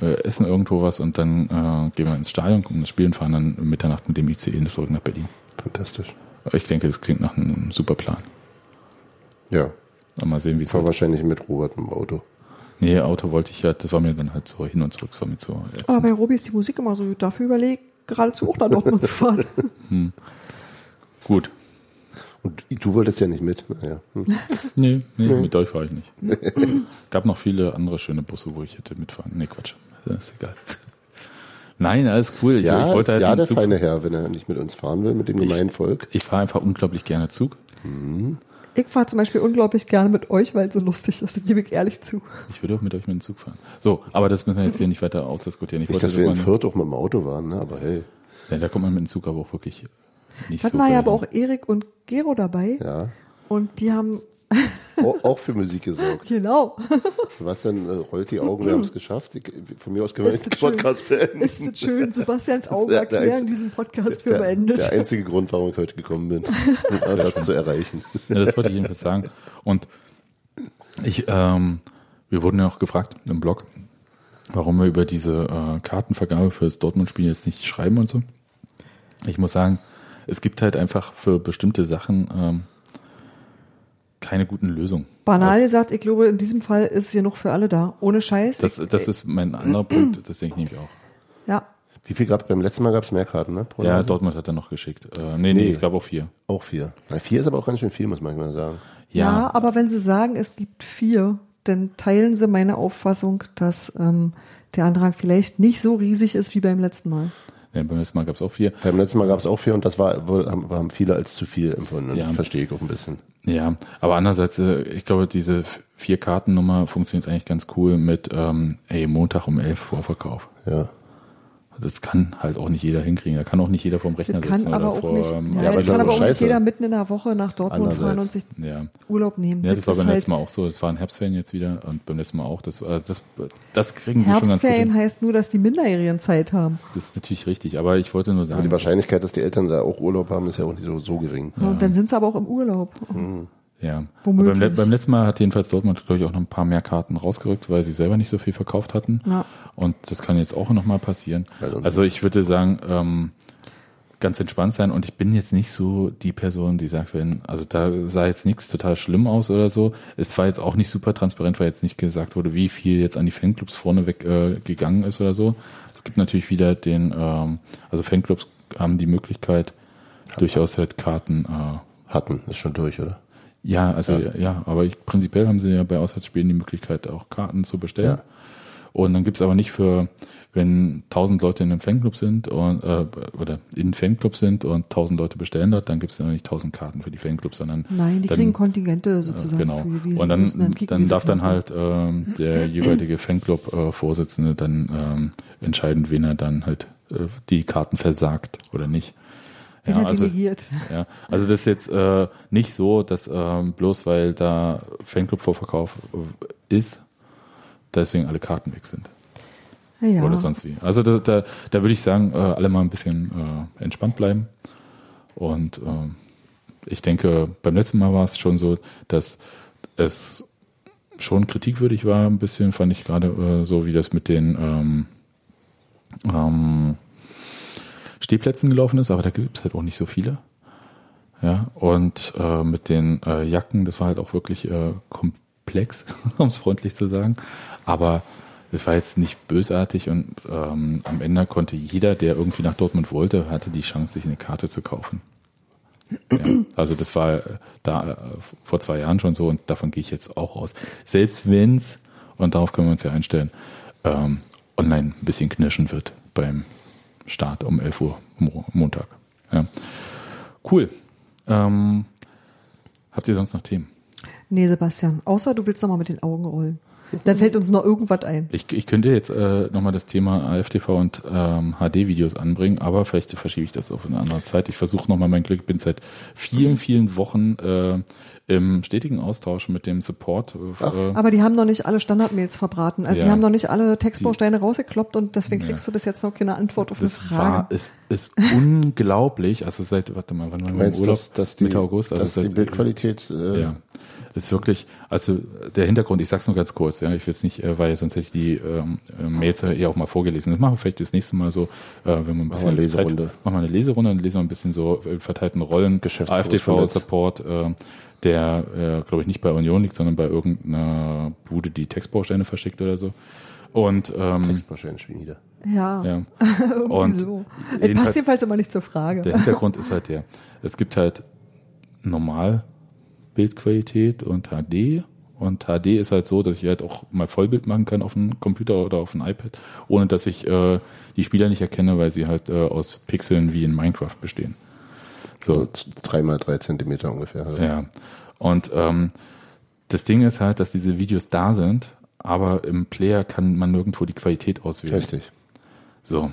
äh, essen irgendwo was und dann äh, gehen wir ins Stadion, gucken das Spiel und fahren dann Mitternacht mit dem ICE zurück nach Berlin. fantastisch. Ich denke, das klingt nach einem super Plan. Ja, Und mal sehen, wie es wird. wahrscheinlich mit Robert im Auto. Nee, Auto wollte ich ja, das war mir dann halt so hin und zurück, das war mir so ätzend. Aber bei Robi ist die Musik immer so. Dafür überlegt geradezu auch nach Dortmund zu fahren. Gut. Und du wolltest ja nicht mit. Naja. Hm. [LAUGHS] Nee, nee, mit euch fahre ich nicht. [LAUGHS] Gab noch viele andere schöne Busse, wo ich hätte mitfahren. Nee, Quatsch. Das ist egal. Nein, alles cool. Ich, Ja, ich wollte ist halt ja der Zug- feine Herr, wenn er nicht mit uns fahren will, mit dem gemeinen Volk. Ich fahre einfach unglaublich gerne Zug. Ich fahre zum Beispiel unglaublich gerne mit euch, weil es so lustig ist. Das gebe ich ehrlich zu. Ich würde auch mit euch mit dem Zug fahren. So, aber das müssen wir jetzt hier nicht weiter ausdiskutieren. Ich Nicht, wollte dass wir in Fürth auch mit dem Auto waren, ne? aber hey, ja, da kommt man mit dem Zug aber auch wirklich nicht Hatten so wir ja aber auch Erik und Gero dabei. ja. Und die haben, Auch, auch für Musik gesorgt. [LAUGHS] genau, Sebastian äh, rollt die Augen, wir haben es geschafft. Ich, von mir aus können wir Ist den das schön. Podcast beenden. ist es schön. Sebastians Augen Der- der erklären einzige- diesen Podcast für der, beendet. der einzige Grund, warum ich heute gekommen bin, [LAUGHS] um das zu erreichen. Ja, das wollte ich jedenfalls sagen. Und ich, ähm, wir wurden ja auch gefragt im Blog, warum wir über diese äh, Kartenvergabe für das Dortmund-Spiel jetzt nicht schreiben und so. Ich muss sagen, es gibt halt einfach für bestimmte Sachen ähm, keine guten Lösungen. Banal gesagt, ich glaube, in diesem Fall ist hier noch für alle da. Ohne Scheiß. Das, ich, das ist mein anderer [CLEARS THROAT] Punkt, das denke ich nämlich auch. ja, Wie viel gab es beim letzten Mal? Gab es mehr Karten, ne? Pro Ja, Nase? Dortmund hat er noch geschickt. Äh, nee, nee, Nee. ich glaube auch vier. Auch vier. Na, vier ist aber auch ganz schön viel, muss man mal sagen. ja. aber wenn sie sagen, es gibt vier, dann teilen sie meine Auffassung, dass ähm, der Antrag vielleicht nicht so riesig ist wie beim letzten Mal. Ja, beim letzten Mal gab es auch vier. Beim letzten Mal gab es auch vier und das war, haben, viele als zu viel empfunden. Und Ja. Verstehe ich auch ein bisschen. Ja, aber andererseits, äh, ich glaube, diese Vier-Karten-Nummer funktioniert eigentlich ganz cool mit, ähm, ey, Montag um elf Vorverkauf. Ja. Das kann halt auch nicht jeder hinkriegen. Da kann auch nicht jeder vorm Rechner Das kann sitzen aber oder auch vor, nicht, ähm, ja, aber das das kann aber auch nicht jeder mitten in der Woche nach Dortmund fahren und sich ja. Urlaub nehmen. Ja, das war beim ist letzten Mal auch so. Das waren Herbstferien jetzt wieder und beim letzten Mal auch. Das, äh, das, das kriegen sie schon ganz gut Herbstferien heißt nur, dass die Minderjährigen Zeit haben. Das ist natürlich richtig. Aber ich wollte nur Aber sagen, die Wahrscheinlichkeit, dass die Eltern da auch Urlaub haben, ist ja auch nicht so, so gering. Und dann sind sie aber auch im Urlaub. Ja. Womöglich. Beim, beim letzten Mal hat jedenfalls Dortmund, glaube ich, auch noch ein paar mehr Karten rausgerückt, weil sie selber nicht so viel verkauft hatten. Ja. Und das kann jetzt auch nochmal passieren. Also ich würde sagen, ähm, ganz entspannt sein und ich bin jetzt nicht so die Person, die sagt, wenn, also da sah jetzt nichts total schlimm aus oder so. Es war jetzt auch nicht super transparent, weil jetzt nicht gesagt wurde, wie viel jetzt an die Fanclubs vorneweg äh, gegangen ist oder so. Es gibt natürlich wieder den, ähm, also Fanclubs haben die Möglichkeit, durchaus halt Karten äh, Hatten, ist schon durch, oder? Ja, also ja, aber ich, prinzipiell haben sie ja bei Auswärtsspielen die Möglichkeit, auch Karten zu bestellen. Ja. Und dann gibt's aber nicht für, wenn tausend Leute in einem Fanclub sind und äh, oder in Fanclub sind und tausend Leute bestellen dort, dann gibt's ja nicht tausend Karten für die Fanclubs, sondern Nein, die dann, kriegen Kontingente äh, sozusagen genau. zugewiesen. Und dann, müssen dann sie darf dann halt ähm, der [CLEARS THROAT] jeweilige Fanclub-Vorsitzende dann ähm, entscheiden, wen er dann halt äh, die Karten versagt oder nicht. Wen er delegiert. Ja, also das ist jetzt äh, nicht so, dass ähm, bloß weil da Fanclub-Vorverkauf ist, deswegen alle Karten weg sind Ja. oder sonst wie. Also da, da, da würde ich sagen, äh, alle mal ein bisschen äh, entspannt bleiben. Und ähm, ich denke, beim letzten Mal war es schon so, dass es schon kritikwürdig war, ein bisschen, fand ich gerade äh, so, wie das mit den ähm, ähm, Stehplätzen gelaufen ist, aber da gibt es halt auch nicht so viele. Ja, und äh, mit den äh, Jacken, das war halt auch wirklich äh, komplex, [LAUGHS] um es freundlich zu sagen. Aber es war jetzt nicht bösartig und ähm, am Ende konnte jeder, der irgendwie nach Dortmund wollte, hatte die Chance, sich eine Karte zu kaufen. Ja, also das war äh, da äh, vor zwei Jahren schon so und davon gehe ich jetzt auch aus. Selbst wenn's und darauf können wir uns ja einstellen, ähm, online ein bisschen knirschen wird beim Start um 11 Uhr Mo Montag. Ja. Cool. Ähm, habt ihr sonst noch Themen? Nee, Sebastian, außer du willst nochmal mit den Augen rollen. Dann fällt uns noch irgendwas ein. Ich, ich könnte jetzt äh, nochmal das Thema AFTV und ähm, HD-Videos anbringen, aber vielleicht verschiebe ich das auf eine andere Zeit. Ich versuche nochmal mein Glück. bin seit vielen, vielen Wochen äh, im stetigen Austausch mit dem Support. Äh, Aber die haben noch nicht alle Standardmails verbraten. Also Ja. die haben noch nicht alle Textbausteine rausgekloppt und deswegen Ja. kriegst du bis jetzt noch keine Antwort auf eine das Frage. war, es ist unglaublich. Also seit, warte mal, wann Urlaub? dass die, Mitte August. Also dass die seit- Bildqualität äh, Ja, das ist wirklich, also der Hintergrund, ich sag's nur ganz kurz, ja, ich will es nicht, äh, weil sonst hätte ich die ähm, äh, Mails ja eher auch mal vorgelesen. Das machen wir vielleicht das nächste Mal so, äh, wenn wir ein bisschen wir eine Leserunde. Zeit, machen wir eine Leserunde, dann lesen wir ein bisschen so äh, verteilten Rollen. AFTV-Support, äh, der, äh, glaube ich, nicht bei Union liegt, sondern bei irgendeiner Bude, die Textbausteine verschickt oder so. Und ähm, Textbausteine schon wieder. Ja, ja. [LAUGHS] irgendwie Und so. Jedenfalls- passt jedenfalls immer nicht zur Frage. der Hintergrund ist halt der, es gibt halt normal Bildqualität und HD. Und HD ist halt so, dass ich halt auch mal Vollbild machen kann auf einem Computer oder auf einem iPad, ohne dass ich äh, die Spieler nicht erkenne, weil sie halt äh, aus Pixeln wie in Minecraft bestehen. So, So drei mal drei Zentimeter ungefähr. ja. Und ähm, das Ding ist halt, dass diese Videos da sind, aber im Player kann man nirgendwo die Qualität auswählen. Richtig. So.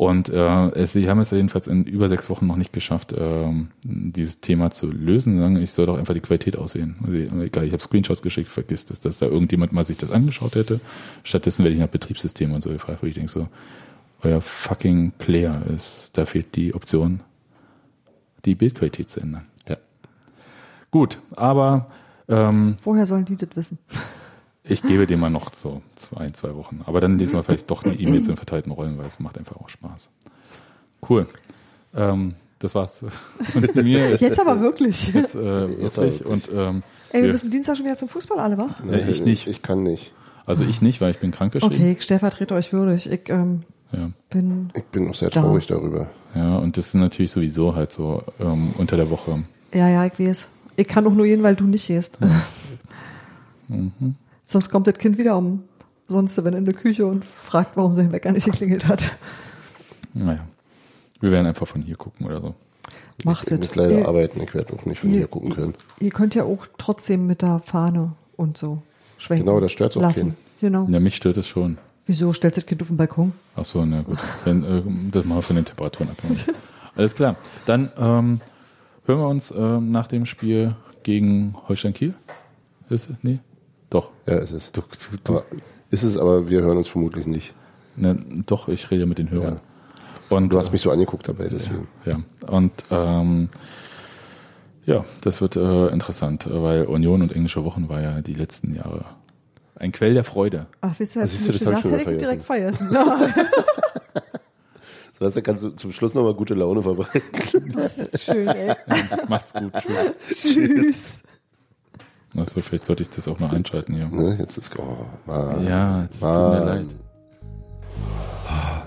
Und äh, es, sie haben es jedenfalls in über sechs Wochen noch nicht geschafft, ähm, dieses Thema zu lösen. Sagen, ich soll doch einfach die Qualität auswählen. Also, egal, ich habe Screenshots geschickt, vergiss das, dass da irgendjemand mal sich das angeschaut hätte. Stattdessen werde ich nach Betriebssystem und so gefragt, wo ich denke so, euer fucking Player ist, da fehlt die Option, die Bildqualität zu ändern. Ja. Gut, aber ähm, Woher sollen die das wissen? Ich gebe dem mal noch so zwei, zwei Wochen. Aber dann lesen wir vielleicht doch die E-Mails in verteilten Rollen, weil es macht einfach auch Spaß. Cool. Ähm, das war's [LAUGHS] mit mir. Jetzt aber wirklich. Jetzt, äh, Jetzt aber wirklich. Und ähm, Ey, wir müssen Dienstag schon wieder zum Fußball alle, wa? Nee, ich nicht. Ich kann nicht. also ich nicht, weil ich bin krankgeschrieben. Okay, ich stellvertrete euch würdig. Ich ähm, Ja. bin, Ich bin auch sehr Da. traurig darüber. ja, und das ist natürlich sowieso halt so ähm, unter der Woche. ja, ja, ich weiß. Ich kann auch nur gehen, weil du nicht gehst. [LAUGHS] Mhm. Sonst kommt das Kind wieder um sonst wenn in der Küche und fragt, warum sein Wecker nicht geklingelt hat. Naja. Wir werden einfach von hier gucken oder so. Macht Ich es. muss leider ihr, arbeiten. Ich werde auch nicht von ihr- hier gucken können. ihr könnt ja auch trotzdem mit der Fahne und so schwenken. Genau, das stört's auch lassen. Genau. Ja, mich stört es schon. Wieso stellst du das Kind auf den Balkon? Ach so, na gut. Wenn, äh, das machen wir von den Temperaturen abhängig. [LAUGHS] Alles klar. Dann ähm, hören wir uns ähm, nach dem Spiel gegen Holstein Kiel. Ist es? Nee? Doch. Ja, ist es. Du, du, Aber, ist es, aber wir hören uns vermutlich nicht. ne, doch, ich rede mit den Hörern. Und, Du hast mich so angeguckt dabei, deswegen. Ja, und ähm, ja, das wird äh, interessant, äh, weil Union und englische Wochen war ja die letzten Jahre ein Quell der Freude. Ach, wisst ihr, das gesagt schon hätte ich wieder direkt vergessen. Ja, So, weißt du, kannst du zum Schluss nochmal gute Laune verbreiten. das ist schön, ey. [LAUGHS] Macht's gut. Tschüss. Tschüss. Achso, vielleicht sollte ich das auch noch einschalten hier. Ne, jetzt ist oh, Mann, Ja, jetzt ist Mann. tut mir leid. Ah.